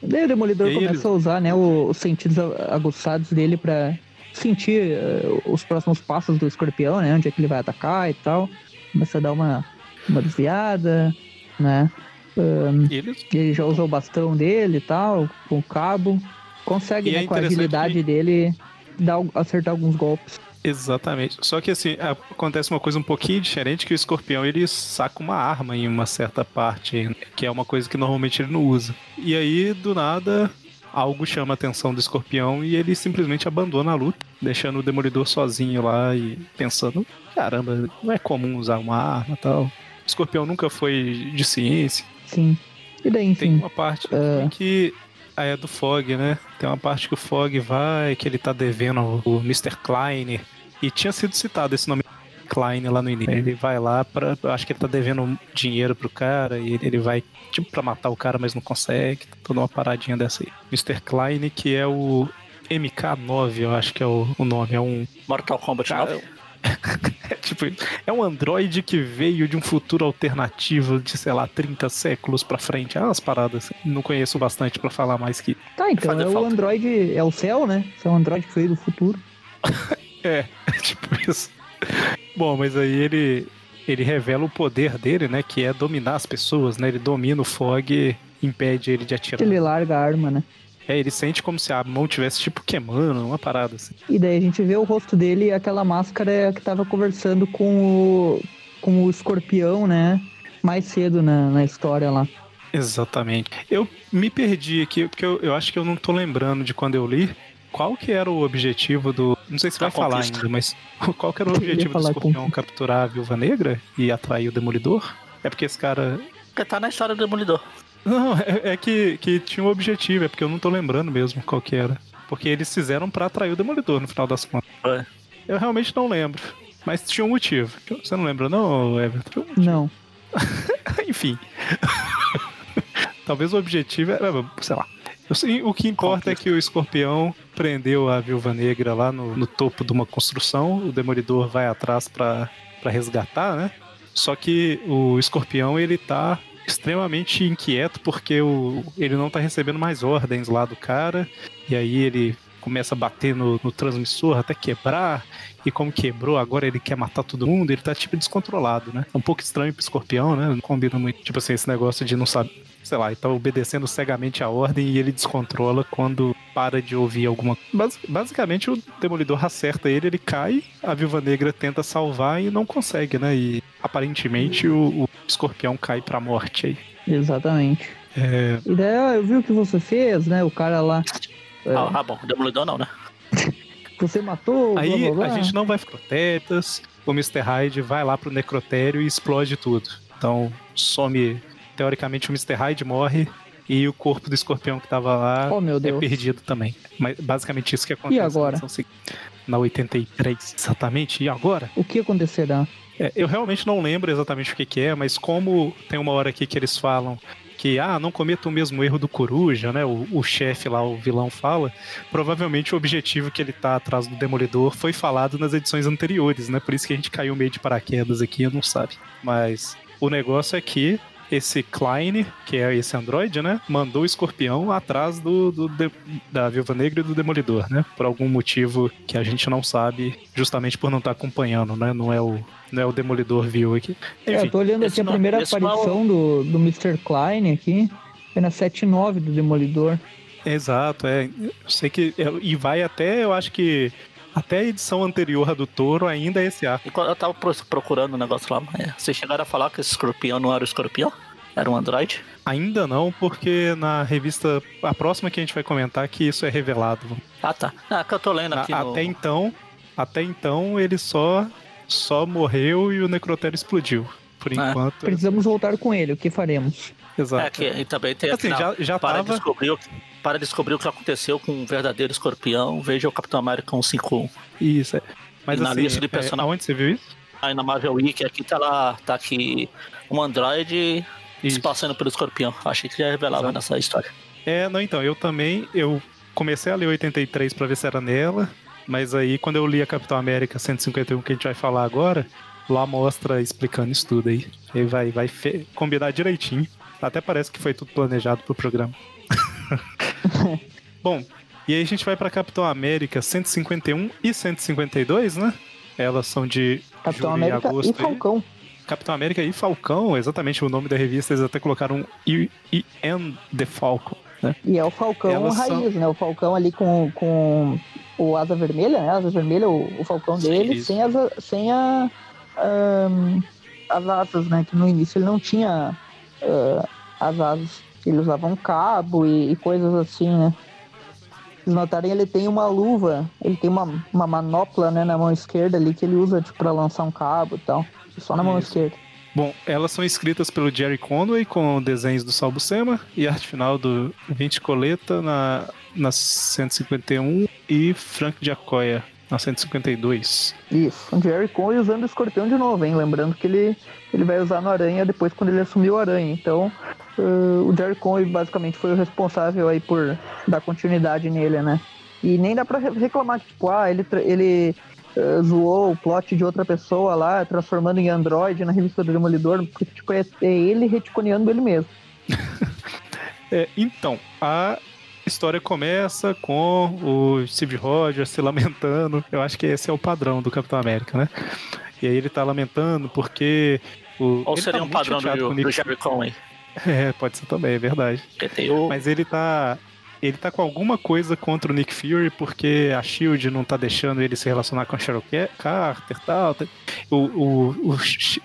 Daí o Demolidor começa eles... a usar né, os sentidos aguçados dele para sentir uh, os próximos passos do escorpião, né? Onde é que ele vai atacar e tal. Começa a dar uma, uma desviada, né? Um, ele... ele já usou o bastão dele e tal, com o cabo consegue, né, é com a agilidade que... dele, dar, acertar alguns golpes. Exatamente. Só que assim, acontece uma coisa um pouquinho diferente que o escorpião ele saca uma arma em uma certa parte, que é uma coisa que normalmente ele não usa. E aí, do nada, algo chama a atenção do escorpião e ele simplesmente abandona a luta, deixando o demolidor sozinho lá e pensando, caramba, não é comum usar uma arma e tal. O escorpião nunca foi de ciência. Sim. E daí, enfim. Tem uma parte uh... que ah, é do Fog, né? Tem uma parte que o Fog vai, que ele tá devendo o Mr. Klein. E tinha sido citado esse nome Klein lá no início. Ele vai lá para, acho que ele tá devendo dinheiro pro cara e ele vai tipo para matar o cara, mas não consegue. Tá toda uma paradinha dessa aí. Mr. Klein, que é o MK9, eu acho que é o, o nome, é um Mortal Kombat cara, 9. é, tipo, é um androide que veio de um futuro alternativo de, sei lá, 30 séculos pra frente. É umas paradas. Não conheço bastante pra falar mais que. Tá, então é falta. o androide. É o céu, né? É um androide que veio do futuro. é, é tipo isso. Bom, mas aí ele. Ele revela o poder dele, né? Que é dominar as pessoas, né? Ele domina o Fog e impede ele de atirar. Ele larga a arma, né? É, ele sente como se a mão tivesse tipo queimando, uma parada assim. E daí a gente vê o rosto dele e aquela máscara que tava conversando com o, com o escorpião, né? Mais cedo na, na história lá. Exatamente. Eu me perdi aqui, porque eu, eu acho que eu não tô lembrando de quando eu li. Qual que era o objetivo do. Não sei se vai falar ainda, mas qual que era o objetivo do escorpião com... capturar a viúva negra e atrair o demolidor? É porque esse cara. Porque tá na história do demolidor. Não, é, é, que, que tinha um objetivo, é porque eu não tô lembrando mesmo qual que era. Porque eles fizeram para atrair o Demolidor no final das contas. É. Eu realmente não lembro. Mas tinha um motivo. Você não lembra, não, Everton? Um não. Enfim. Talvez o objetivo era, sei lá. O que importa é que o escorpião prendeu a viúva negra lá no, no topo de uma construção. O demolidor vai atrás para resgatar, né? Só que o escorpião ele tá extremamente inquieto porque o, ele não tá recebendo mais ordens lá do cara. E aí ele começa a bater no, no, transmissor até quebrar. E como quebrou, agora ele quer matar todo mundo. Ele tá tipo descontrolado, né? É um pouco estranho pro escorpião, né? Não combina muito. Tipo assim, esse negócio de não saber. Sei lá, ele tá obedecendo cegamente a ordem e ele descontrola quando para de ouvir alguma Bas Basicamente, o demolidor acerta ele, ele cai, a viúva negra tenta salvar e não consegue, né? E aparentemente o, o escorpião cai pra morte aí. Exatamente. É... E daí, eu vi o que você fez, né? O cara lá é. Ah, ah, bom, Demolidor não, né? Você matou. Aí blá, blá, blá. a gente não vai ficar tetas. O Mr. Hyde vai lá pro necrotério e explode tudo. Então some. Teoricamente o Mr. Hyde morre e o corpo do escorpião que tava lá oh, é perdido também. Mas basicamente isso que acontece. E agora? Na 83, exatamente. E agora? O que acontecerá? É, eu realmente não lembro exatamente o que, que, é, mas como tem uma hora aqui que eles falam que, ah, não cometa o mesmo erro do Coruja, né? O, o chefe lá, o vilão fala. Provavelmente o objetivo que ele tá atrás do Demolidor foi falado nas edições anteriores, né? Por isso que a gente caiu meio de paraquedas aqui, não sabe. Mas o negócio é que esse Klein, que é esse androide, né? Mandou o escorpião atrás do, do de, da Viúva Negra e do Demolidor, né? Por algum motivo que a gente não sabe, justamente por não estar tá acompanhando, né? Não é o, não é o Demolidor viu aqui. Enfim, é, eu tô olhando aqui a primeira aparição mal... do, do Mr. Klein aqui. É na 7.9 do Demolidor. Exato, é. Eu sei que. É, e vai até, eu acho que até a edição anterior do Toro ainda é esse arco. Eu tava procurando o um negócio lá, mas vocês chegaram a falar que esse escorpião não era o escorpião? Era um androide? Ainda não, porque na revista, a próxima que a gente vai comentar, que isso é revelado. Ah, tá. Ah, que eu tô lendo aqui. A, no... Até então, até então ele só, só morreu e o necrotério explodiu. Por ah. enquanto. Precisamos voltar com ele, o que faremos? Exato. É, que, e também tem assim, já, já para tava... descobrir o que para descobrir o que aconteceu com o verdadeiro escorpião, veja o Capitão América 151. Isso, é. Mas na assim, lista de personagens. É, onde você viu isso? Aí na Marvel Wiki, aqui tá lá, tá aqui um androide se passando pelo escorpião. Achei que já revelava Exato. nessa história. É, não, então, eu também, eu comecei a ler 83 para ver se era nela, mas aí quando eu li a Capitão América 151, que a gente vai falar agora, lá mostra explicando isso tudo aí. Ele vai, vai combinar direitinho. Até parece que foi tudo planejado pro programa. Bom, e aí a gente vai para Capitão América 151 e 152, né? Elas são de Capitão julho América e agosto. E Falcão. Aí. Capitão América e Falcão, exatamente o nome da revista, eles até colocaram IN The Falcon. Né? E é o Falcão Elas raiz, são... né? O Falcão ali com, com o asa vermelha, né? Asa vermelha, o, o Falcão dele, sem, asa, sem a, um, as asas, né? Que no início ele não tinha uh, as asas. Ele usava um cabo e, e coisas assim, né? Vocês notarem, ele tem uma luva, ele tem uma, uma manopla né, na mão esquerda ali que ele usa tipo, para lançar um cabo e tal. Só na Isso. mão esquerda. Bom, elas são escritas pelo Jerry Conway com desenhos do Sal Buscema e arte final do Vinci Coleta na, na 151 e Frank Giacoya na 152. Isso, o Jerry Conway usando o escorpião de novo, hein? Lembrando que ele, ele vai usar no Aranha depois quando ele assumiu o Aranha. Então, uh, o Jerry Conway basicamente foi o responsável aí por dar continuidade nele, né? E nem dá pra reclamar que, tipo, ah, ele, ele uh, zoou o plot de outra pessoa lá, transformando em Android na revista do Demolidor, porque, tipo, é, é ele reticoneando ele mesmo. é, então, a história começa com o Steve Rogers se lamentando. Eu acho que esse é o padrão do Capitão América, né? E aí ele tá lamentando porque. O, Ou seria tá um padrão do, do Jerry Conway. É, pode ser também, é verdade. O... Mas ele tá. Ele tá com alguma coisa contra o Nick Fury porque a Shield não tá deixando ele se relacionar com a Cheryl Carter e tal. O, o,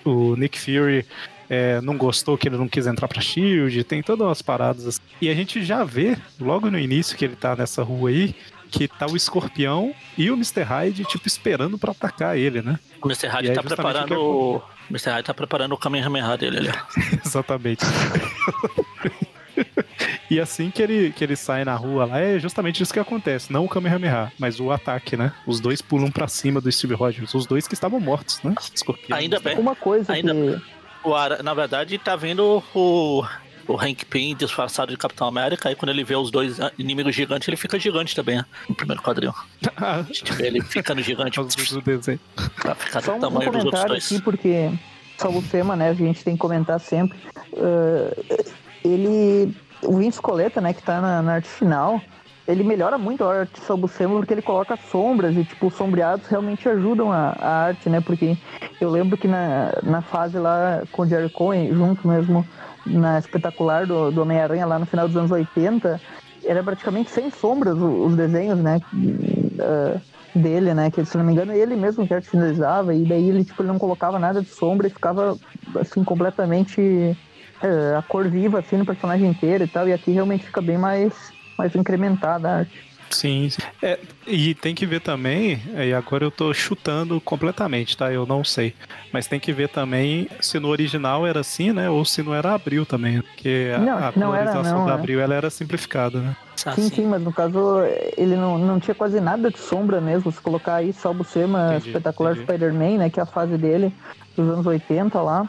o, o Nick Fury é, não gostou que ele não quis entrar pra Shield, tem todas umas paradas assim. E a gente já vê, logo no início que ele tá nessa rua aí, que tá o escorpião e o Mr. Hyde, tipo, esperando para atacar ele, né? O Mr. Hyde tá preparando. O Mr. Hyde tá preparando o Kamehameha dele ali. Exatamente. E assim que ele, que ele sai na rua lá, é justamente isso que acontece. Não o Kamehameha, mas o ataque, né? Os dois pulam para cima do Steve Rogers. Os dois que estavam mortos, né? Escorpião. Ainda bem. Uma coisa Ainda que... O Ara, na verdade, tá vendo o, o Hank Pym disfarçado de Capitão América, aí quando ele vê os dois inimigos gigantes, ele fica gigante também, né? no primeiro quadril. A gente vê ele ficando gigante. Pra ficar Só do um tamanho dos outros comentário dois. aqui, porque salvo o tema, né, a gente tem que comentar sempre. Uh, ele, o Vince Coleta, né, que tá na, na arte final, ele melhora muito a arte Salbucema porque ele coloca sombras e, tipo, os sombreados realmente ajudam a, a arte, né? Porque eu lembro que na, na fase lá com o Jerry Cohen, junto mesmo na espetacular do, do Homem-Aranha lá no final dos anos 80, era praticamente sem sombras os, os desenhos, né? Uh, dele, né? Que se não me engano, ele mesmo que finalizava, e daí ele, tipo, ele não colocava nada de sombra e ficava, assim, completamente uh, a cor viva, assim, no personagem inteiro e tal. E aqui realmente fica bem mais mais incrementada a arte. Sim, sim. É, e tem que ver também, e agora eu tô chutando completamente, tá? Eu não sei. Mas tem que ver também se no original era assim, né? Ou se não era Abril também. Porque não, a, a não era, colorização não, da é. Abril ela era simplificada, né? Ah, sim, sim, mas no caso ele não, não tinha quase nada de sombra mesmo. Se colocar aí só o Entendi, espetacular. Spider-Man, né? Que é a fase dele dos anos 80 lá.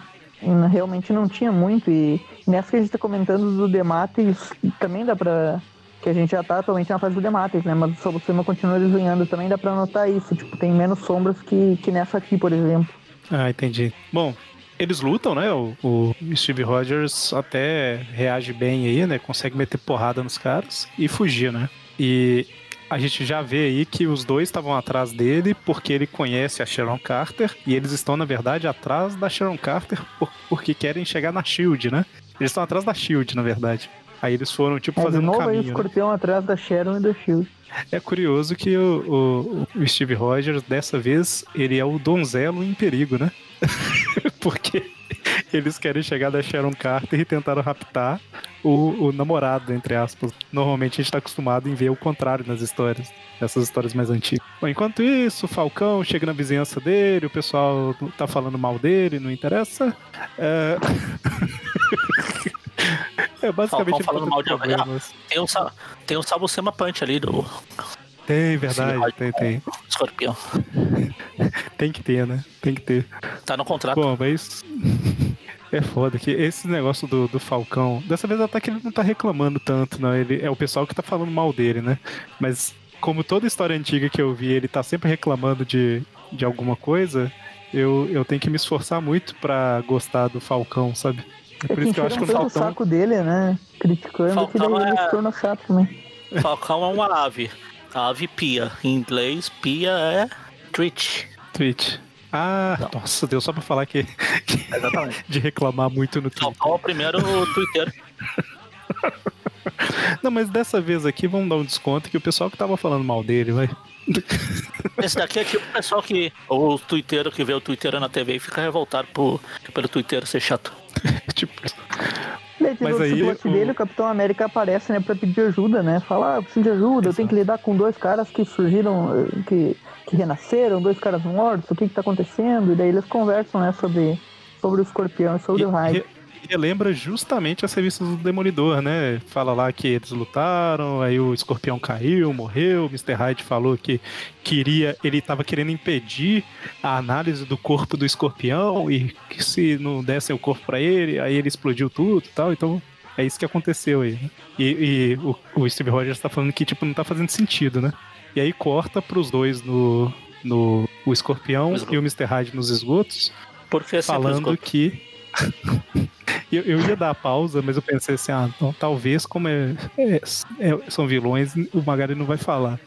Realmente não tinha muito. E nessa que a gente tá comentando do Demates, também dá pra. Que a gente já tá atualmente na fase do Demates, né? Mas o Salbucema continua desenhando, também dá pra notar isso. Tipo, tem menos sombras que, que nessa aqui, por exemplo. Ah, entendi. Bom, eles lutam, né? O, o Steve Rogers até reage bem aí, né? Consegue meter porrada nos caras e fugir, né? E a gente já vê aí que os dois estavam atrás dele porque ele conhece a Sharon Carter e eles estão, na verdade, atrás da Sharon Carter por- porque querem chegar na Shield, né? Eles estão atrás da Shield, na verdade. Aí eles foram, tipo, É, de fazendo um novo aí o caminho. né? escorpião atrás da Sharon e da Shield. É curioso que o, o- o Steve Rogers, dessa vez, ele é o donzelo em perigo, né? Porque eles querem chegar da Sharon Carter e tentaram raptar o, o namorado, entre aspas. Normalmente a gente tá acostumado em ver o contrário nas histórias, nessas histórias mais antigas. Bom, enquanto isso, o Falcão chega na vizinhança dele, o pessoal tá falando mal dele, não interessa. É, é basicamente Falcão falando mal de problemas. Tem um, tem um Salbucema Punch ali do Tem, verdade, Sim, tem, tem. escorpião. Tem que ter, né? Tem que ter. Tá no contrato. Bom, mas. É foda que esse negócio do, do Falcão. Dessa vez até que ele não tá reclamando tanto, não. Ele, é o pessoal que tá falando mal dele, né? Mas como toda história antiga que eu vi, ele tá sempre reclamando de, de alguma coisa, eu, eu tenho que me esforçar muito pra gostar do Falcão, sabe? É por que isso que eu acho que o Falcão. saco dele, né? Criticando, que daí Falcão ele é- se tornou chato também. Falcão é uma ave. A ave pia. Em inglês, pia é treat. Twitch. Ah, Não. nossa, deu só pra falar que, que- Exatamente. de reclamar muito no Twitter. Falcão é o primeiro Twitter. Não, mas dessa vez aqui vamos dar um desconto que o pessoal que tava falando mal dele, vai. Esse daqui é tipo o pessoal que. O Twitter que vê o Twitter na TV e fica revoltado por, pelo Twitter ser chato. Mas no aí, o- dele, o Capitão América aparece, né, pra pedir ajuda, né? Fala, ah, eu preciso de ajuda, eu tenho que lidar com dois caras que surgiram, que, que renasceram, dois caras mortos, o que que tá acontecendo? E daí eles conversam, né, sobre, sobre o escorpião e sobre E- o raio. Re- relembra justamente as revistas do Demolidor, né? Fala lá que eles lutaram, aí o escorpião caiu, morreu, o Mr. Hyde falou que queria, ele estava querendo impedir a análise do corpo do escorpião e que se não dessem o corpo para ele, aí ele explodiu tudo e tal, então é isso que aconteceu aí. né? E, e o, o Steve Rogers tá falando que tipo não tá fazendo sentido, né? E aí corta pros dois no no o escorpião esgoto. e o Mr. Hyde nos esgotos Porque é sempre falando que. eu, eu ia dar a pausa, mas eu pensei assim, ah, então, talvez como é, é- é- são vilões, o Magari não vai falar.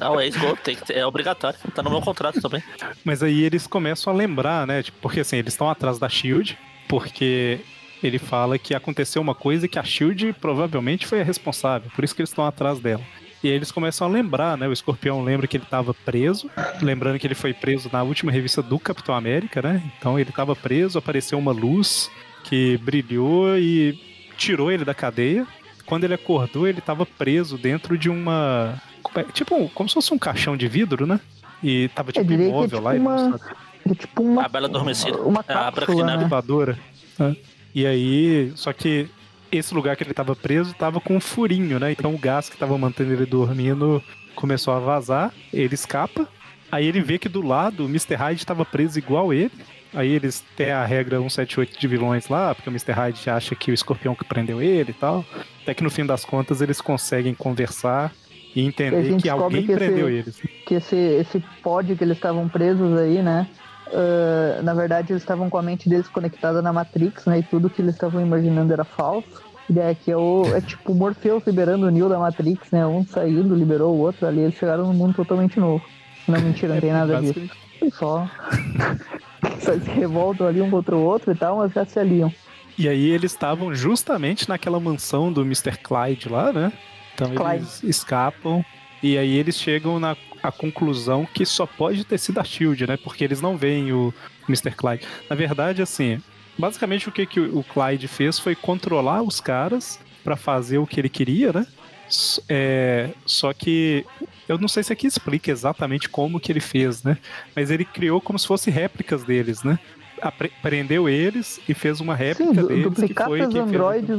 Não, é esgoto, é obrigatório. Tá no meu contrato também. Mas aí eles começam a lembrar, né? Tipo, porque assim, eles estão atrás da Shield, porque ele fala que aconteceu uma coisa que a Shield provavelmente foi a responsável, por isso que eles estão atrás dela. E aí eles começam a lembrar, né? O escorpião lembra que ele estava preso, lembrando que ele foi preso na última revista do Capitão América, né? Então ele estava preso, apareceu uma luz que brilhou e tirou ele da cadeia. Quando ele acordou, ele estava preso dentro de uma. Tipo, como se fosse um caixão de vidro, né? E tava tipo diria que é imóvel tipo lá. uma-. É tipo uma, A Bela Adormecida. uma É a cápsula, né? incubadora. né? E aí, só que esse lugar que ele estava preso estava com um furinho, né? Então o gás que estava mantendo ele dormindo começou a vazar, ele escapa. Aí ele vê que do lado o Mr. Hyde estava preso igual ele. Aí eles têm a regra 178 de vilões lá, porque o Mr. Hyde acha que o escorpião que prendeu ele e tal. Até que no fim das contas eles conseguem conversar e entender que alguém que prendeu esse, eles. Que esse, esse pod que eles estavam presos aí, né? Uh, na verdade, eles estavam com a mente deles conectada na Matrix, né? E tudo que eles estavam imaginando era falso. E é que é, o, é tipo o Morpheus liberando o Neo da Matrix, né? Um saindo, liberou o outro ali, eles chegaram num mundo totalmente novo. Não, mentira, não tem nada disso. Só. Se revoltam ali um contra o outro e tal, mas já se aliam. E aí eles estavam justamente naquela mansão do Mr. Clyde lá, né? Então Clyde. eles escapam e aí eles chegam na a conclusão que só pode ter sido a Shield, né? Porque eles não veem o Mr. Clyde. Na verdade, assim, basicamente o que, que o Clyde fez foi controlar os caras para fazer o que ele queria, né? É, só que eu não sei se aqui explica exatamente como que ele fez, né? Mas ele criou como se fossem réplicas deles, né? Prendeu eles e fez uma réplica Sim, deles. Duplicar foi androides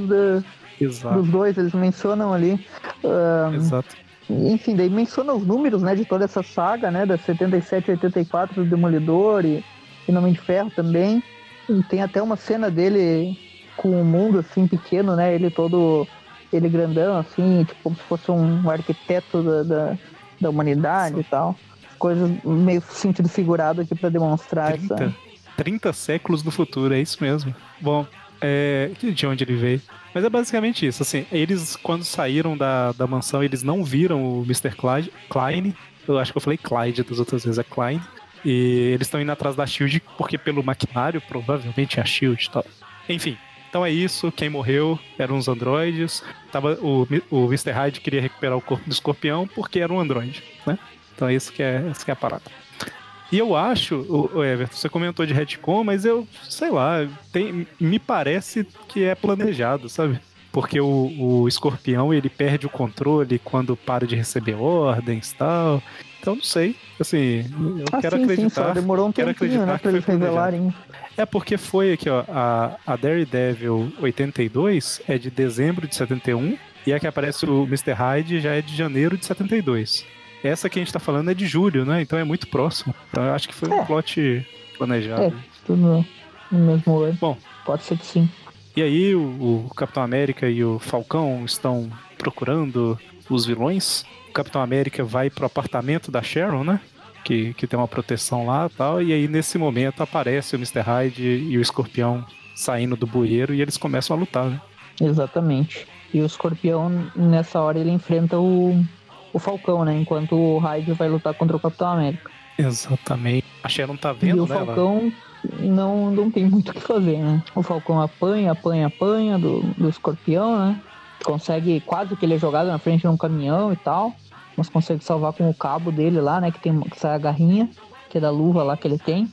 fez... da, dos dois, eles mencionam ali. Um, Exato. Enfim, daí menciona os números, né, de toda essa saga, né, da 77 84 do Demolidor e, e Nome de Ferro também. E tem até uma cena dele com o um mundo, assim, pequeno, né, ele todo, ele grandão, assim, tipo, como se fosse um arquiteto da, da, da humanidade Sim. e tal. Coisas meio sentido figurado aqui para demonstrar 30, essa... 30 séculos no futuro, é isso mesmo. Bom, é, de onde ele veio? Mas é basicamente isso, assim, eles quando saíram da, da mansão, eles não viram o Mr. Clyde, Klein, eu acho que eu falei Clyde das outras vezes, é Klein, e eles estão indo atrás da SHIELD porque pelo maquinário, provavelmente é a SHIELD e tal. Enfim, então é isso, quem morreu eram os androides, tava, o, o Mr. Hyde queria recuperar o corpo do escorpião porque era um androide, né? Então é isso que é, isso que é a parada. E eu acho, o Everton, você comentou de retcon, mas eu, sei lá, tem, me parece que é planejado, sabe? Porque o, o escorpião ele perde o controle quando para de receber ordens e tal. Então não sei. Assim, eu ah, quero sim, acreditar. Sim, demorou um quero acreditar né, pra eles revelarem. É porque foi aqui, ó, a, a Daredevil 82 é de dezembro de 71 e a que aparece o Mr. Hyde já é de janeiro de 72. Essa que a gente tá falando é de julho, né? Então é muito próximo. Então eu acho que foi é. um plot planejado. É, tudo no mesmo ano. Bom. Pode ser que sim. E aí o, o Capitão América e o Falcão estão procurando os vilões. O Capitão América vai pro apartamento da Sharon, né? Que, que tem uma proteção lá e tal. E aí, nesse momento, aparece o Mr. Hyde e o escorpião saindo do bueiro e eles começam a lutar, né? Exatamente. E o escorpião, nessa hora, ele enfrenta o, o Falcão, né? Enquanto o Hyde vai lutar contra o Capitão América. Exatamente. A Sharon tá vendo, e o né? Falcão não, não tem muito o que fazer, né? O Falcão apanha, apanha, apanha do, do escorpião, né? Consegue quase que ele é jogado na frente de um caminhão e tal. Mas consegue salvar com o cabo dele lá, né? Que tem que sai a garrinha, que é da luva lá que ele tem.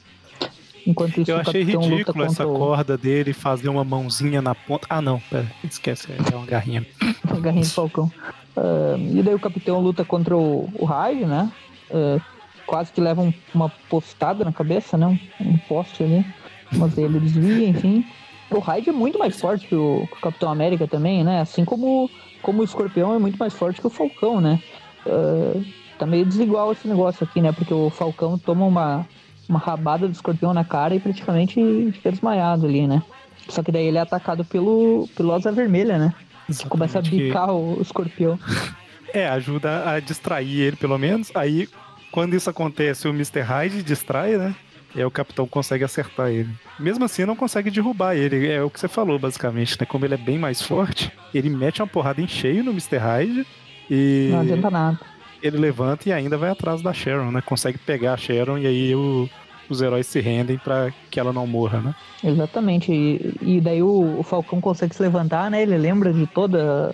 Enquanto isso, Eu achei ridículo essa o... corda dele fazer uma mãozinha na ponta. Ah, não, pera, esquece, é uma garrinha. uma garrinha de falcão. Uh, e daí o capitão luta contra o, o Hyde, né? Uh, quase que leva um, uma postada na cabeça, né? Um, um poste ali. Mas ele desvia, enfim. O Hyde é muito mais forte que o, que o, Capitão América também, né? Assim como, como o Escorpião é muito mais forte que o Falcão, né? Uh, tá meio desigual esse negócio aqui, né? Porque o Falcão toma uma, uma rabada do escorpião na cara e praticamente fica desmaiado ali, né? Só que daí ele é atacado pelo, pelo Asa Vermelha, né? Exatamente. Começa a bicar o escorpião. É, ajuda a distrair ele, pelo menos. Aí, quando isso acontece, o Mr. Hyde distrai, né? E aí o capitão consegue acertar ele. Mesmo assim, não consegue derrubar ele. É o que você falou, basicamente, né? Como ele é bem mais forte, ele mete uma porrada em cheio no Mr. Hyde e. Não adianta nada ele levanta e ainda vai atrás da Sharon, né? Consegue pegar a Sharon e aí o, os heróis se rendem para que ela não morra, né? Exatamente. E, e daí o, o, Falcão consegue se levantar, né? Ele lembra de toda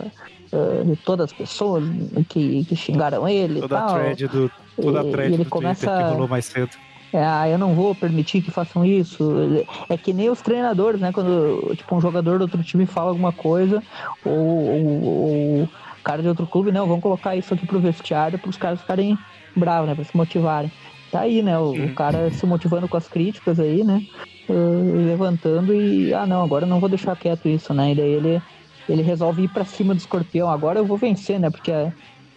uh, de todas as pessoas que, que xingaram ele toda e tal. A thread do, toda a thread ele do começa... Twitter que rolou mais cedo. É, ah, eu não vou permitir que façam isso. É que nem os treinadores, né? Quando tipo, um jogador do outro time fala alguma coisa, ou, ou, ou cara de outro clube, não, vamos colocar isso aqui pro vestiário para os caras ficarem bravos, né? Pra se motivarem. Tá aí, né? O, o cara se motivando com as críticas aí, né? Uh, levantando e, ah, não, agora não vou deixar quieto isso, né? E daí ele ele resolve ir para cima do escorpião. Agora eu vou vencer, né? Porque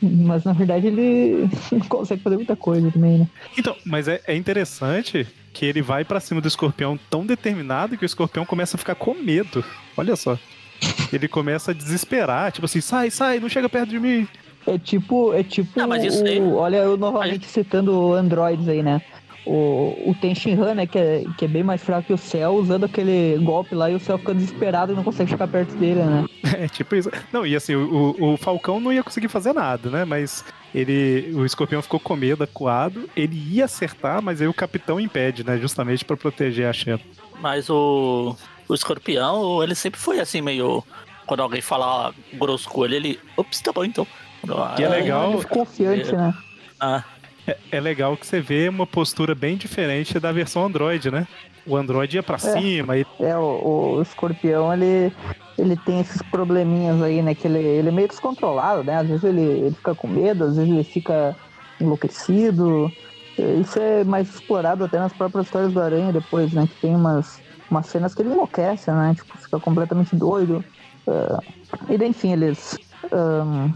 mas na verdade ele não consegue fazer muita coisa também, né? Então, mas é, é interessante que ele vai para cima do escorpião tão determinado que o escorpião começa a ficar com medo. Olha só. Ele começa a desesperar, tipo assim, sai, sai, não chega perto de mim. É tipo, é tipo. Ah, mas isso aí... o, olha, eu novamente citando androids aí, né? O, o Han, né, que é, que é bem mais fraco que o Cell, usando aquele golpe lá e o Cell fica desesperado e não consegue chegar perto dele, né? É, tipo isso. Não, e assim, o, o Falcão não ia conseguir fazer nada, né? Mas ele, o escorpião ficou com medo, acuado. Ele ia acertar, mas aí o capitão impede, né? Justamente para proteger a Xena. Mas o, o escorpião, ele sempre foi assim, meio. Quando alguém fala grosso com ele, ele. Ops, tá bom então. E é legal. Ele confiante, né? Ah. É, é, legal que você vê uma postura bem diferente da versão Android, né? O Android ia pra é, cima e. É, o, o escorpião, ele, ele tem esses probleminhas aí, né? Que ele, ele é meio descontrolado, né? Às vezes ele, ele fica com medo, às vezes ele fica enlouquecido. Isso é mais explorado até nas próprias histórias do Aranha depois, né? Que tem umas, umas cenas que ele enlouquece, né? Tipo, fica completamente doido. Uh, e daí, enfim, eles. Um,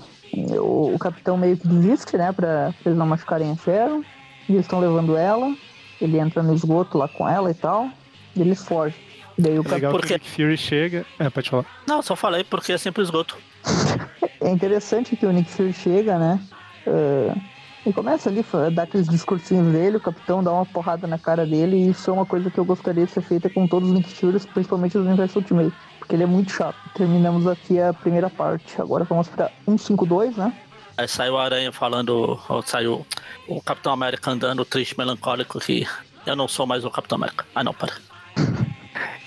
o, o, capitão meio que desiste, né? Pra, pra eles não machucarem a Sharon. E eles estão levando ela. Ele entra no esgoto lá com ela e tal. E eles fogem. Daí o é legal porque... que o Nick Fury chega. É, pode falar. Não, só falei porque é sempre esgoto. é interessante que o Nick Fury chega, né? Uh, e começa ali a dar aqueles discursinhos dele, o capitão dá uma porrada na cara dele, e isso é uma coisa que eu gostaria de ser feita com todos os Nick Furies, principalmente os Universo Ultimate, porque ele é muito chato. Terminamos aqui a primeira parte, agora vamos pra 152, né? Aí saiu o Aranha falando, saiu o Capitão América andando triste, melancólico, que eu não sou mais o Capitão América. Ah não, para.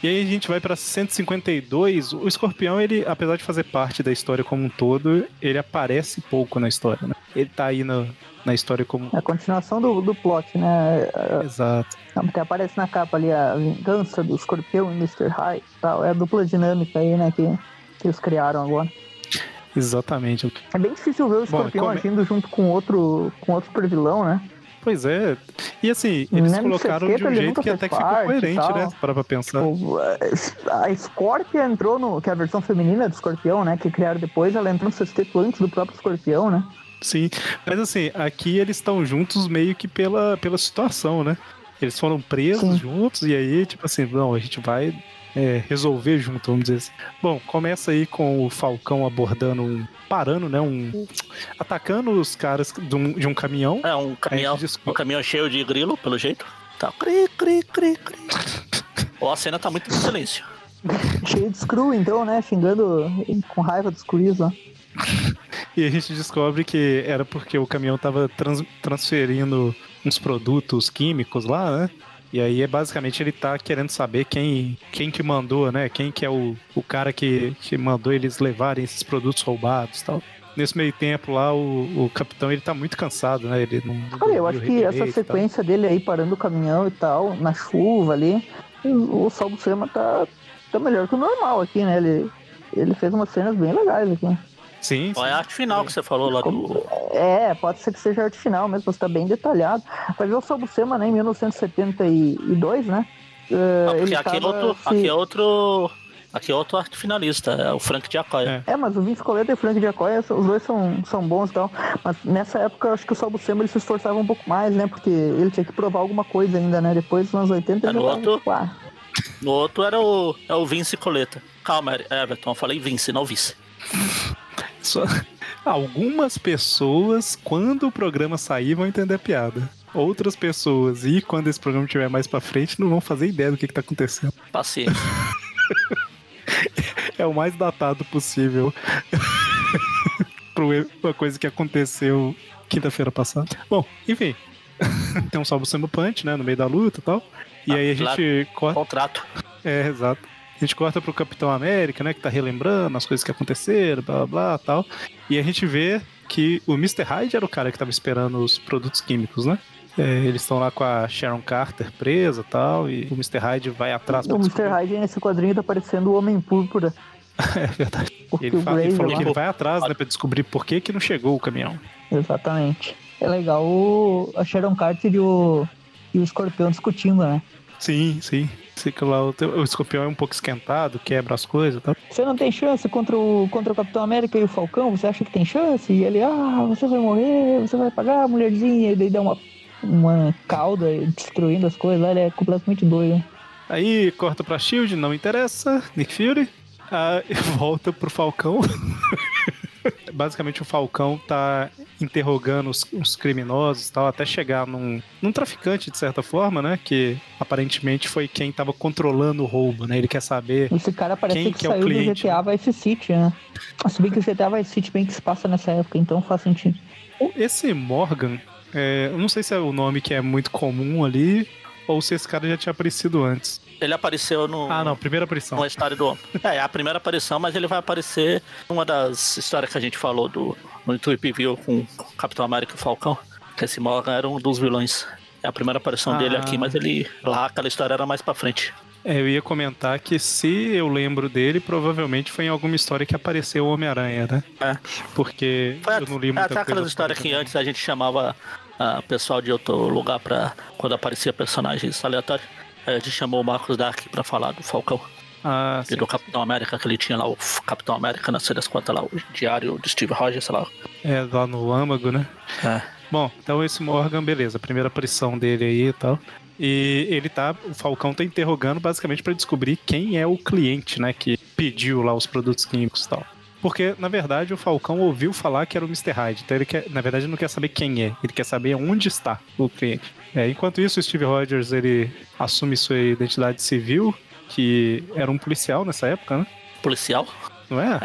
E aí a gente vai para 152. O Escorpião, ele, apesar de fazer parte da história como um todo, ele aparece pouco na história, né? Ele tá aí no, na história como. É a continuação do, do plot, né? Exato. Porque aparece na capa ali a vingança do Escorpião e Mr. High tal. É a dupla dinâmica aí, né? Que, que eles criaram agora. Exatamente. É bem difícil ver o Escorpião Bom, come... agindo junto com outro, com outro super vilão, né? Pois é. E assim, eles colocaram de um jeito que até que ficou coerente, né? Para pra pensar. A Scorpia entrou no. Que é a versão feminina do escorpião, né? Que criaram depois, ela entrou no sexteto antes do próprio escorpião, né? Sim. Mas assim, aqui eles estão juntos meio que pela, pela situação, né? Eles foram presos Sim. juntos e aí, tipo assim, não, a gente vai é, resolver junto, vamos dizer assim. Bom, começa aí com o Falcão abordando um. parando, né? Um. atacando os caras de um, de um caminhão. É, um caminhão. Um caminhão cheio de grilo, pelo jeito. Tá. Cri, cri, cri, cri. Ou a cena tá muito em silêncio. cheio de screw, então, né? Xingando com raiva dos cruis lá. e a gente descobre que era porque o caminhão tava trans transferindo uns produtos químicos lá, né? E aí é basicamente ele tá querendo saber quem, quem que mandou, né? Quem que é o, o cara que, que mandou eles levarem esses produtos roubados e tal. Nesse meio tempo lá, o, o capitão ele tá muito cansado, né? Ele não. Olha, eu acho que essa sequência dele aí parando o caminhão e tal, na chuva ali, o Salvo Sema tá, tá melhor que o normal aqui, né? Ele, ele fez umas cenas bem legais aqui. Sim. Qual é a arte final que você falou lá do. É, pode ser que seja a arte final mesmo, você tá bem detalhado. Vai ver o Sobusema, né, em 1972, né? Uh, ah, porque aqui, é outro, se... aqui é outro. Aqui é outro arte finalista, é o Frank Giacoya. É. é, mas o Vince Coleta e o Frank Giacoya, os dois são, são bons e tal. Mas nessa época, eu acho que o Sal Buscema ele se esforçava um pouco mais, né? Porque ele tinha que provar alguma coisa ainda, né? Depois, nos anos 80, é, no outro, ah. No outro era o, é o Vince Coleta. Calma, Everton, eu falei Vince, não Vince. Só... Algumas pessoas, quando o programa sair, vão entender a piada. Outras pessoas, e quando esse programa estiver mais pra frente, não vão fazer ideia do que, que tá acontecendo. Paciência. é o mais datado possível. pra uma coisa que aconteceu quinta-feira passada. Bom, enfim. Tem um salvo samba punch, né? No meio da luta e tal. E ah, aí a gente corta. Contrato. É, exato. A gente corta pro Capitão América, né? Que tá relembrando as coisas que aconteceram, blá blá blá tal. E a gente vê que o Mr. Hyde era o cara que tava esperando os produtos químicos, né? É, eles estão lá com a Sharon Carter presa tal, e o Mr. Hyde vai atrás O Mr. Hyde nesse quadrinho tá parecendo o Homem Púrpura. é verdade. ele, fala, ele falou que ele vai atrás, né, pra descobrir por que, que não chegou o caminhão. Exatamente. É legal o, a Sharon Carter e o, e o Escorpião discutindo, né? Sim, sim. Fica lá, o, o escorpião é um pouco esquentado, quebra as coisas tá? Você não tem chance contra o, contra o Capitão América e o Falcão? Você acha que tem chance? E ele, ah, você vai morrer, você vai pagar a mulherzinha. E daí dá uma, uma cauda destruindo as coisas lá, ele é completamente doido. Aí corta pra Shield, não interessa. Nick Fury. Ah, volta pro Falcão. Basicamente o Falcão tá interrogando os, os criminosos tal, até chegar num, num traficante, de certa forma, né? Que aparentemente foi quem tava controlando o roubo, né? Ele quer saber. Esse cara parece que, que saiu é o cliente, do GTA né? Vice City, né? Se bem que o GTA Vice City bem que se passa nessa época, então faz sentido. Esse Morgan, é, eu não sei se é o nome que é muito comum ali, ou se esse cara já tinha aparecido antes. Ele apareceu no. Ah, não, primeira aparição. Uma história do. É, é, a primeira aparição, mas ele vai aparecer numa das histórias que a gente falou do, no Tweep View com o Capitão América e o Falcão. Que esse Morgan era um dos vilões. É a primeira aparição ah. dele aqui, mas ele. Lá aquela história era mais pra frente. É, eu ia comentar que se eu lembro dele, provavelmente foi em alguma história que apareceu o Homem-Aranha, né? É. Porque foi eu não li muita até aquelas histórias que antes a gente chamava uh, pessoal de outro lugar pra quando aparecia personagens aleatórios. A gente chamou o Marcos Dark pra falar do Falcão. Ah, e do Capitão América, que ele tinha lá, o Capitão América, não sei das quantas lá, o diário do Steve Rogers, sei lá. É, lá no âmago, né? É. Bom, então esse Morgan, beleza, primeira aparição dele aí e tal. E ele tá, o Falcão tá interrogando basicamente para descobrir quem é o cliente, né, que pediu lá os produtos químicos e tal. Porque, na verdade, o Falcão ouviu falar que era o Mr. Hyde. Então ele quer, na verdade, ele não quer saber quem é. Ele quer saber onde está o cliente. É, enquanto isso, o Steve Rogers ele assume sua identidade civil, que era um policial nessa época, né? Policial? Não é?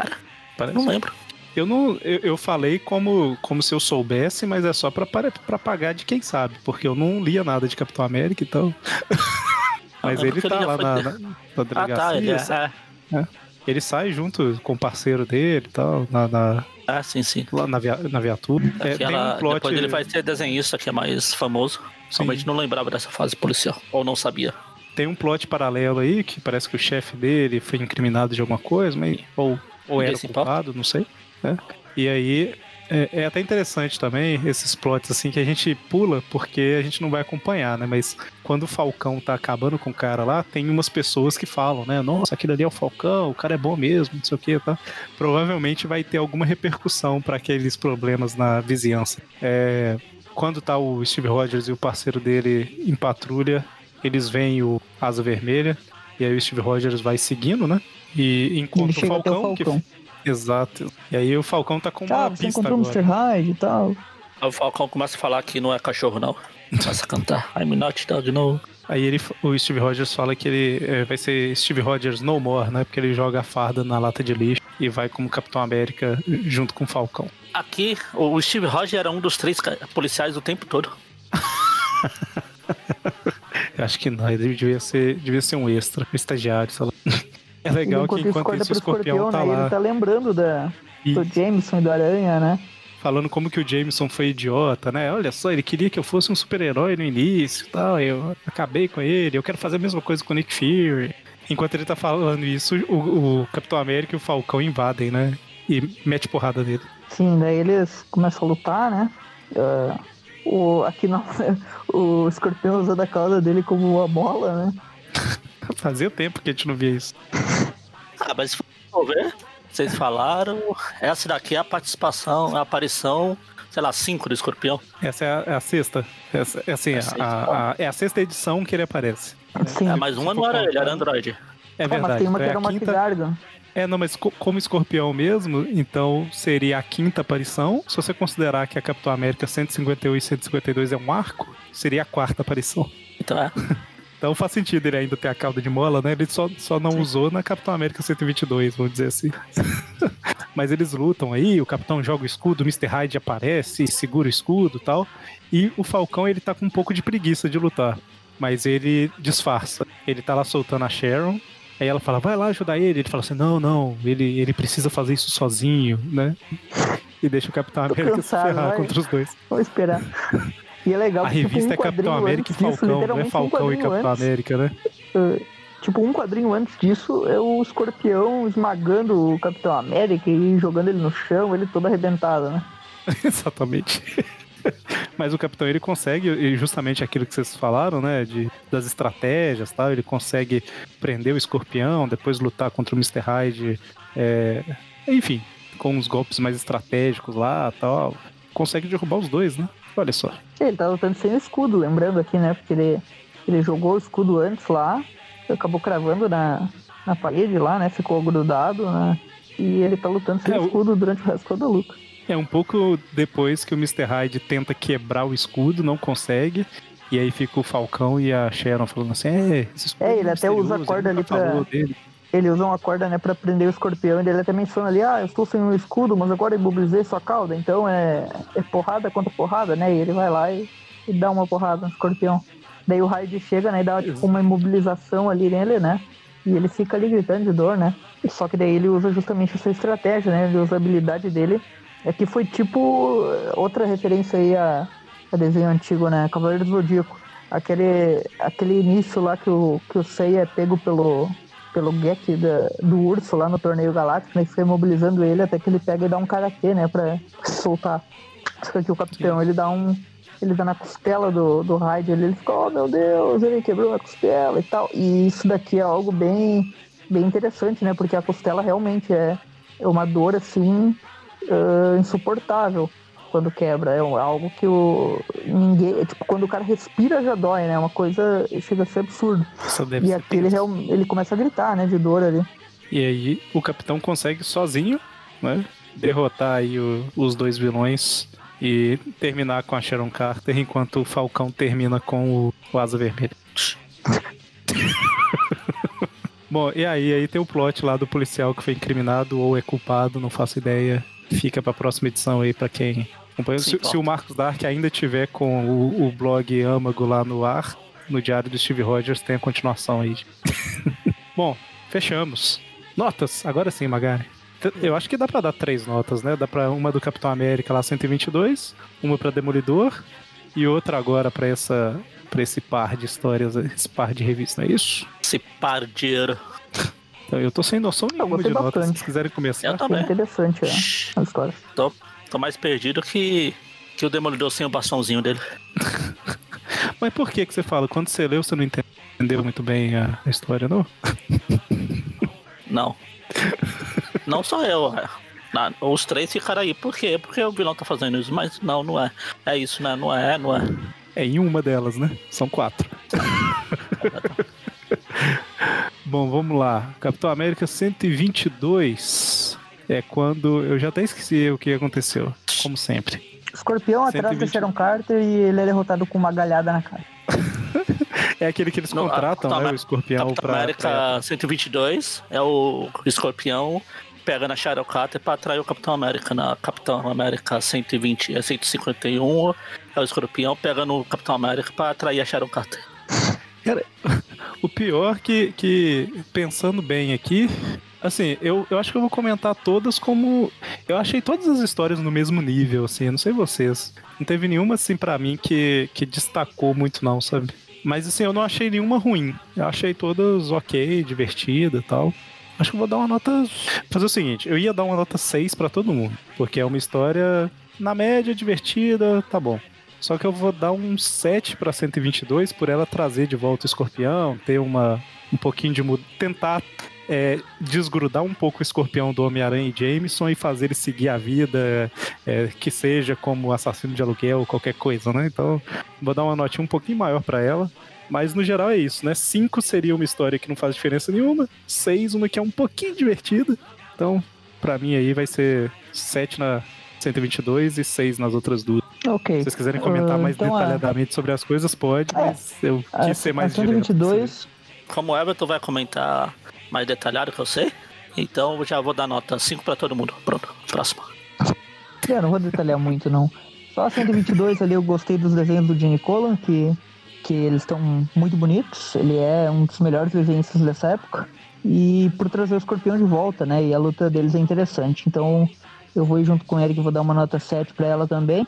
Parece. Não lembro. Eu não, eu, eu, falei como, como se eu soubesse, mas é só pra, pra pagar de quem sabe, porque eu não lia nada de Capitão América, então. mas ele tá lá na, na, na delegacia. Ah, tá, ele é. é. Ele sai junto com o parceiro dele e tal, na, na, ah, sim, sim. Lá na, via, na viatura. Aquela, é, um plot... Depois ele vai ser desenhista, que é mais famoso. Somente não lembrava dessa fase policial, ou não sabia. Tem um plot paralelo aí, que parece que o chefe dele foi incriminado de alguma coisa, mas, ou, ou era culpado, não sei. Né? E aí é, é, até interessante também esses plots assim que a gente pula porque a gente não vai acompanhar, né? Mas quando o Falcão tá acabando com o cara lá, tem umas pessoas que falam, né? Nossa, aquilo ali é o Falcão, o cara é bom mesmo, não sei o que, tá? Provavelmente vai ter alguma repercussão para aqueles problemas na vizinhança. É, quando tá o Steve Rogers e o parceiro dele em patrulha, eles veem o Asa Vermelha, e aí o Steve Rogers vai seguindo, né? E encontra o Falcão, o Falcão, que Exato. E aí o Falcão tá com uma ah, você pista encontrou agora. Mr. Hyde e tal. Aí o Falcão começa a falar que não é cachorro, não. Começa a cantar I'm not dog, no. Aí ele, o Steve Rogers fala que ele é, vai ser Steve Rogers no more, né? Porque ele joga a farda na lata de lixo e vai como Capitão América junto com o Falcão. Aqui, o Steve Rogers era um dos três policiais o tempo todo. Eu acho que não, ele devia ser, devia ser um extra, um estagiário, sei lá. É legal enquanto que enquanto isso, o escorpião, escorpião tá né? lá. Ele tá lembrando da, e... do Jameson e do Aranha, né? Falando como que o Jameson foi idiota, né? Olha só, ele queria que eu fosse um super-herói no início e tal. Eu acabei com ele, eu quero fazer a mesma coisa com o Nick Fury. Enquanto ele tá falando isso, o, o Capitão América e o Falcão invadem, né? E mete porrada nele. Sim, daí eles começam a lutar, né? Uh, o, aqui não, o escorpião usa da cauda dele como uma bola, né? Fazia tempo que a gente não via isso. Ah, mas se for ver, vocês falaram, essa daqui é a participação, a aparição, sei lá, 5 do escorpião. Essa é a, é a sexta. Essa, é, assim, é, a, a, é a sexta edição que ele aparece. Sim. É, mas uma não era ele, era Android. É verdade. Ah, mas tem uma que era uma quinta... É, não, mas como escorpião mesmo, então seria a quinta aparição. Se você considerar que a Capitão América 151 e 152 é um arco, seria a quarta aparição. Então é. Então faz sentido ele ainda ter a cauda de mola, né? Ele só, só não Sim. usou na Capitão América 122, vamos dizer assim. Mas eles lutam aí, o Capitão joga o escudo, o Mr. Hyde aparece, segura o escudo e tal. E o Falcão, ele tá com um pouco de preguiça de lutar. Mas ele disfarça. Ele tá lá soltando a Sharon, Aí ela fala, vai lá ajudar ele. Ele fala assim, não, não, ele, ele precisa fazer isso sozinho, né? E deixa o Capitão América cansado, se ferrar vai. contra os dois. Vou esperar. E é legal a que, tipo, revista tipo, um é Capitão América e Falcão, disso, não é Falcão um e Capitão antes, América, né? Uh, tipo, um quadrinho antes disso é o escorpião esmagando o Capitão América e jogando ele no chão, ele todo arrebentado, né? Exatamente. Mas o Capitão ele consegue, e justamente aquilo que vocês falaram, né? De, das estratégias tal, ele consegue prender o escorpião, depois lutar contra o Mr. Hyde. É, enfim, com uns golpes mais estratégicos lá tal. Consegue derrubar os dois, né? Olha só. Ele tá lutando sem o escudo, lembrando aqui, né? Porque ele, ele jogou o escudo antes lá, acabou cravando na, na parede lá, né? Ficou grudado, né? E ele tá lutando sem é, escudo durante o resto da luta. É um pouco depois que o Mr. Hyde tenta quebrar o escudo, não consegue. E aí fica o Falcão e a Sharon falando assim: é, esse escudo é ele até usa a corda ali pra. Ele usa uma corda, né, pra prender o escorpião. E ele até menciona ali: ah, eu estou sem um escudo, mas agora imobilizei sua cauda. Então é, é porrada contra porrada, né? E ele vai lá e, e dá uma porrada no escorpião. Daí o Hyde chega, né, e dá tipo uma imobilização ali nele, né? E ele fica ali gritando de dor, né? Só que daí ele usa justamente essa estratégia, né? Ele usa a habilidade dele é que foi tipo outra referência aí a, a desenho antigo, né? Cavaleiro do Zodíaco. Aquele, aquele início lá que o, que o Seiya é pego pelo, pelo Gek da, do urso lá no torneio galáctico, né? Que fica imobilizando ele até que ele pega e dá um karatê, né? Pra soltar. Só que o capitão, ele dá um. Ele dá na costela do, do Raid, ele, ele fica, oh meu Deus, ele quebrou a costela e tal. E isso daqui é algo bem, bem interessante, né? Porque a costela realmente é, é uma dor assim uh, insuportável quando quebra. É algo que o ninguém, é, tipo, quando o cara respira já dói, né? É uma coisa chega a ser absurdo. E aqui ele, ele começa a gritar, né, de dor ali. E aí o capitão consegue sozinho, né, derrotar aí o, os dois vilões e terminar com a Sharon Carter, enquanto o Falcão termina com o, o Asa Vermelha. Bom, e aí, aí tem o plot lá do policial que foi incriminado ou é culpado, não faço ideia. Fica pra próxima edição aí pra quem Se, se, o Marcos Dark ainda tiver com o, o blog Âmago lá no ar, no diário do Steve Rogers, tem a continuação aí. Bom, fechamos. Notas, agora sim, Magari. Eu acho que dá pra dar três notas, né? Dá pra uma do Capitão América lá 122, uma pra Demolidor e outra agora pra essa para esse par de histórias, esse par de revistas, não é isso? Esse par de então, eu tô sem noção nenhuma de notas. Se quiserem começar. Eu também. Foi interessante é, a história. Tô, tô mais perdido que, que o Demolidor sem o bastãozinho dele. Mas por que que você fala? Quando você leu, você não entendeu muito bem a, história, não? Não. não só eu. É. os três ficaram aí. Por quê? Porque o vilão tá fazendo isso. Mas não, não é. É isso, né? Não é, não é. É em uma delas, né? São quatro. Bom, vamos lá. Capitão América 122 é quando. Eu já até esqueci o que aconteceu, como sempre. Escorpião 120... atrás do Sharon Carter e ele é derrotado com uma galhada na cara. é aquele que eles Não, contratam, né? O escorpião Capitão pra. América pra... 122 é o escorpião pega na Sharon Carter pra atrair o Capitão América. Na Capitão América 120, 151 é o escorpião pega no Capitão América pra atrair a Sharon Carter. Cara, o pior que, que pensando bem aqui, assim, eu, eu acho que eu vou comentar todas como. Eu achei todas as histórias no mesmo nível, assim, eu não sei vocês. Não teve nenhuma, assim, para mim que, que destacou muito, não, sabe? Mas, assim, eu não achei nenhuma ruim. Eu achei todas ok, divertida e tal. Acho que eu vou dar uma nota. Fazer o seguinte, eu ia dar uma nota 6 para todo mundo. Porque é uma história, na média, divertida, tá bom. Só que eu vou dar um 7 para 122 por ela trazer de volta o escorpião, ter uma um pouquinho de tentar é, desgrudar um pouco o escorpião do Homem-Aranha e Jameson e fazer ele seguir a vida, é, que seja como assassino de aluguel ou qualquer coisa, né? Então, vou dar uma notinha um pouquinho maior para ela. Mas no geral é isso, né? 5 seria uma história que não faz diferença nenhuma, 6 uma que é um pouquinho divertida. Então, para mim aí vai ser 7 na 122 e 6 nas outras duas. Ok. Se vocês quiserem comentar uh, mais então, detalhadamente sobre as coisas, pode, é, mas eu quis a, ser mais a 122... Como o Everton vai comentar mais detalhado que eu sei, então já vou dar nota 5 para todo mundo. Pronto, próximo. Eu não vou detalhar muito, não. Só a 122 ali eu gostei dos desenhos do Gene Colan, que, que eles estão muito bonitos. Ele é um dos melhores desenhistas dessa época. E por trazer o escorpião de volta, né? E a luta deles é interessante. Então eu vou junto com ele que vou dar uma nota 7 para ela também.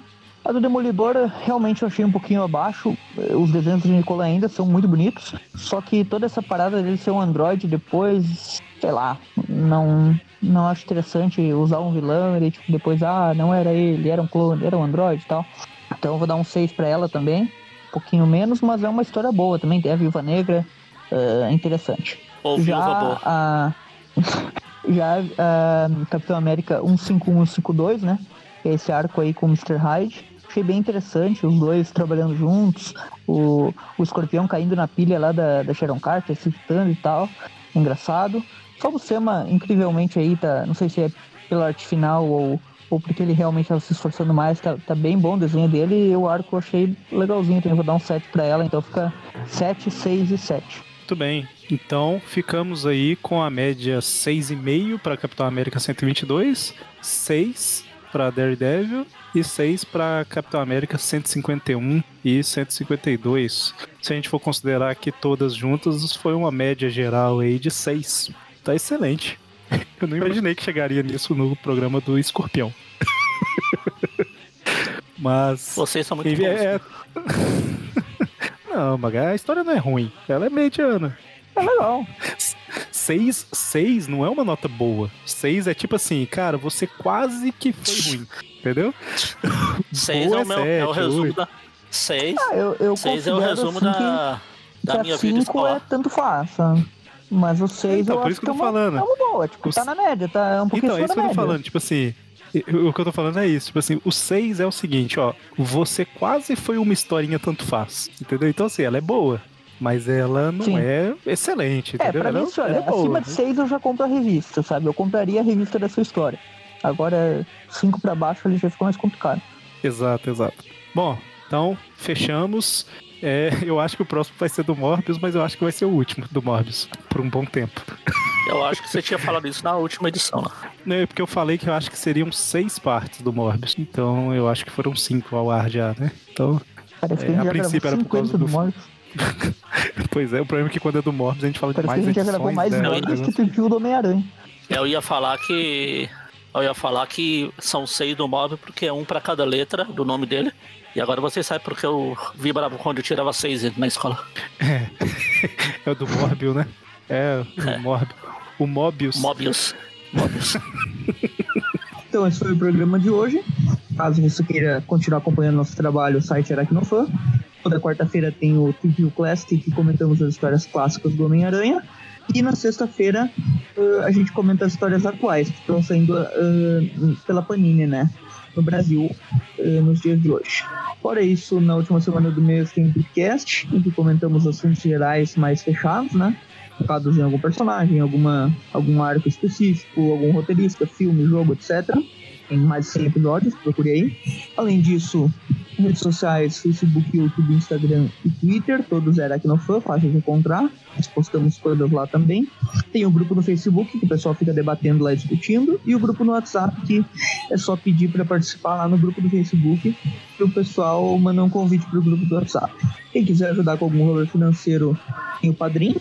A do Demolidor, realmente eu achei um pouquinho abaixo. Os desenhos de Nicola ainda são muito bonitos. Só que toda essa parada dele ser um Android depois, sei lá, não, não acho interessante usar um vilão. Ele, tipo, depois, ah, não era ele, era um clone, era um Android e tal. Então eu vou dar um 6 para ela também. Um pouquinho menos, mas é uma história boa também. Tem a Viúva Negra, uh, interessante. Ou já boa. a Já a Capitão América 151 152, né? Que é esse arco aí com o Mr. Hyde. Achei bem interessante, os dois trabalhando juntos, o, o escorpião caindo na pilha lá da, da Sharon Carter, se e tal. Engraçado. Só o Sema, incrivelmente aí, tá. Não sei se é pela arte final ou, ou porque ele realmente estava se esforçando mais, tá, tá bem bom o desenho dele e o arco eu achei legalzinho, então eu vou dar um 7 para ela, então fica 7, 6 e 7. Muito bem. Então ficamos aí com a média 6,5 para Capitão América 122, 6 para Daredevil e 6 para Capitão América 151 e 152. Se a gente for considerar que todas juntas, foi uma média geral aí de 6. Tá excelente. Eu não imaginei que chegaria nisso no programa do Escorpião. Mas. Vocês são muito bons. É... Não, mas a história não é ruim. Ela é mediana. É legal. Seis, seis não é uma nota boa. Seis é tipo assim, cara, você quase que foi ruim. Entendeu? Seis é, o meu, é, é o resumo da. Seis. Ah, eu, eu seis é o resumo assim da, da minha vida escolar. é tanto faz, Mas o seis então, eu por isso que eu tô é uma, falando. É uma boa, tipo, tá na média, tá um pouquinho Então, é isso que eu tô falando, tipo assim, o que eu tô falando é isso, tipo assim, o 6 é o seguinte, ó, você quase foi uma historinha tanto faz, entendeu? Então assim, ela é boa, mas ela não Sim. é excelente, é, entendeu? É, pra ela, mim, olha, é boa, acima de 6 né? eu já compro a revista, sabe? Eu compraria a revista da sua história. Agora, 5 para baixo ele já ficou mais complicado. Exato, exato. Bom, então, fechamos. É, eu acho que o próximo vai ser do Morbius, mas eu acho que vai ser o último do Morbius, por um bom tempo. Eu acho que você tinha falado isso na última edição, né? É, porque eu falei que eu acho que seriam seis partes do Morbius. Então eu acho que foram cinco ao ar já, né? Então, é, a princípio era por causa do. do Morbius. pois é, o problema é que quando é do Morbius a gente fala Parece de mais que a gente já gravou mais né? Morbius que viu do Homem-Aranha. Eu ia falar que. Eu ia falar que são seis do Morbius porque é um pra cada letra do nome dele. E agora vocês sabem porque eu vibrava quando eu tirava seis na escola. É. É o do Morbius, né? É, o é. Morbius. O Mobius. Mobius. Mobius. então, esse foi o programa de hoje. Caso você queira continuar acompanhando nosso trabalho, o site Aracnofan. Toda quarta-feira tem o TVU Classic, que comentamos as histórias clássicas do Homem-Aranha. E na sexta-feira uh, a gente comenta as histórias atuais que estão saindo uh, pela Panini, né? No Brasil, uh, nos dias de hoje. Fora isso, na última semana do mês tem o podcast, em que comentamos assuntos gerais mais fechados, né? focados em algum personagem, alguma, algum arco específico, algum roteirista, filme, jogo, etc. Tem mais de 100 episódios, procure aí. Além disso, redes sociais, Facebook, YouTube, Instagram e Twitter, todos eram aqui no fã, fácil de encontrar. Nós postamos coisas lá também. Tem o um grupo no Facebook, que o pessoal fica debatendo lá, discutindo. E o grupo no WhatsApp, que é só pedir para participar lá no grupo do Facebook, para o pessoal mandar um convite para o grupo do WhatsApp. Quem quiser ajudar com algum valor financeiro, tem o padrinho,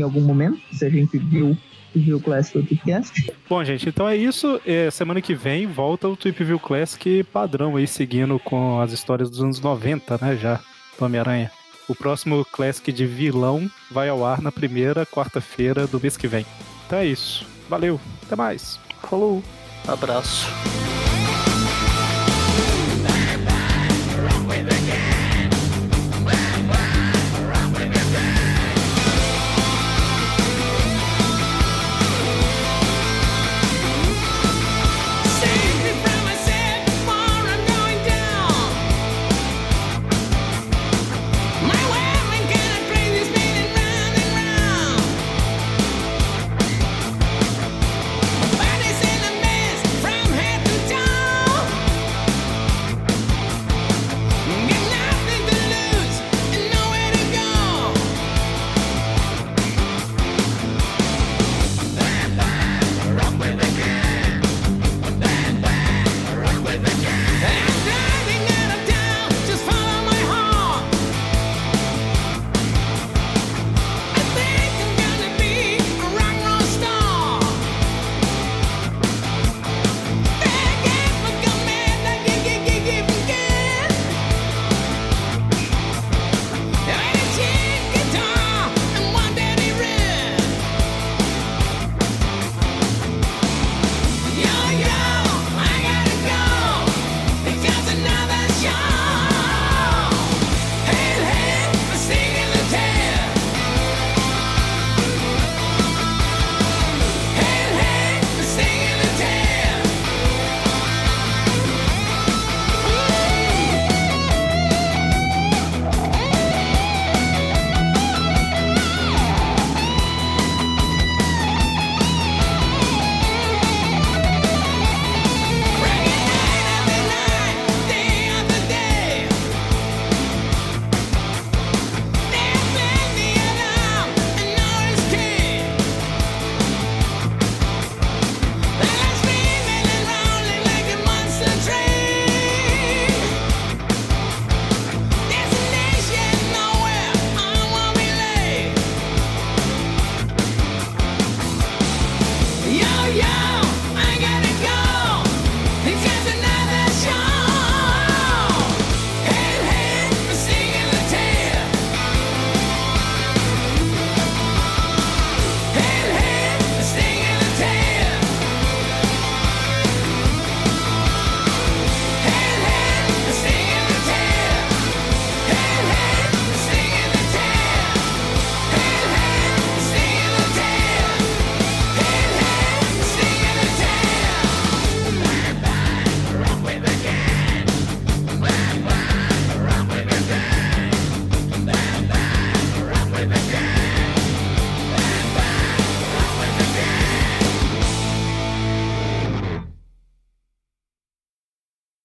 em algum momento, se a gente viu View Classic do Tweepcast. Bom, gente, então é isso. É, semana que vem volta o Tweep View Classic padrão aí, seguindo com as histórias dos anos 90, né, já, do Homem-Aranha. O próximo Classic de vilão vai ao ar na primeira quarta-feira do mês que vem. Então é isso. Valeu, até mais. Falou. Abraço.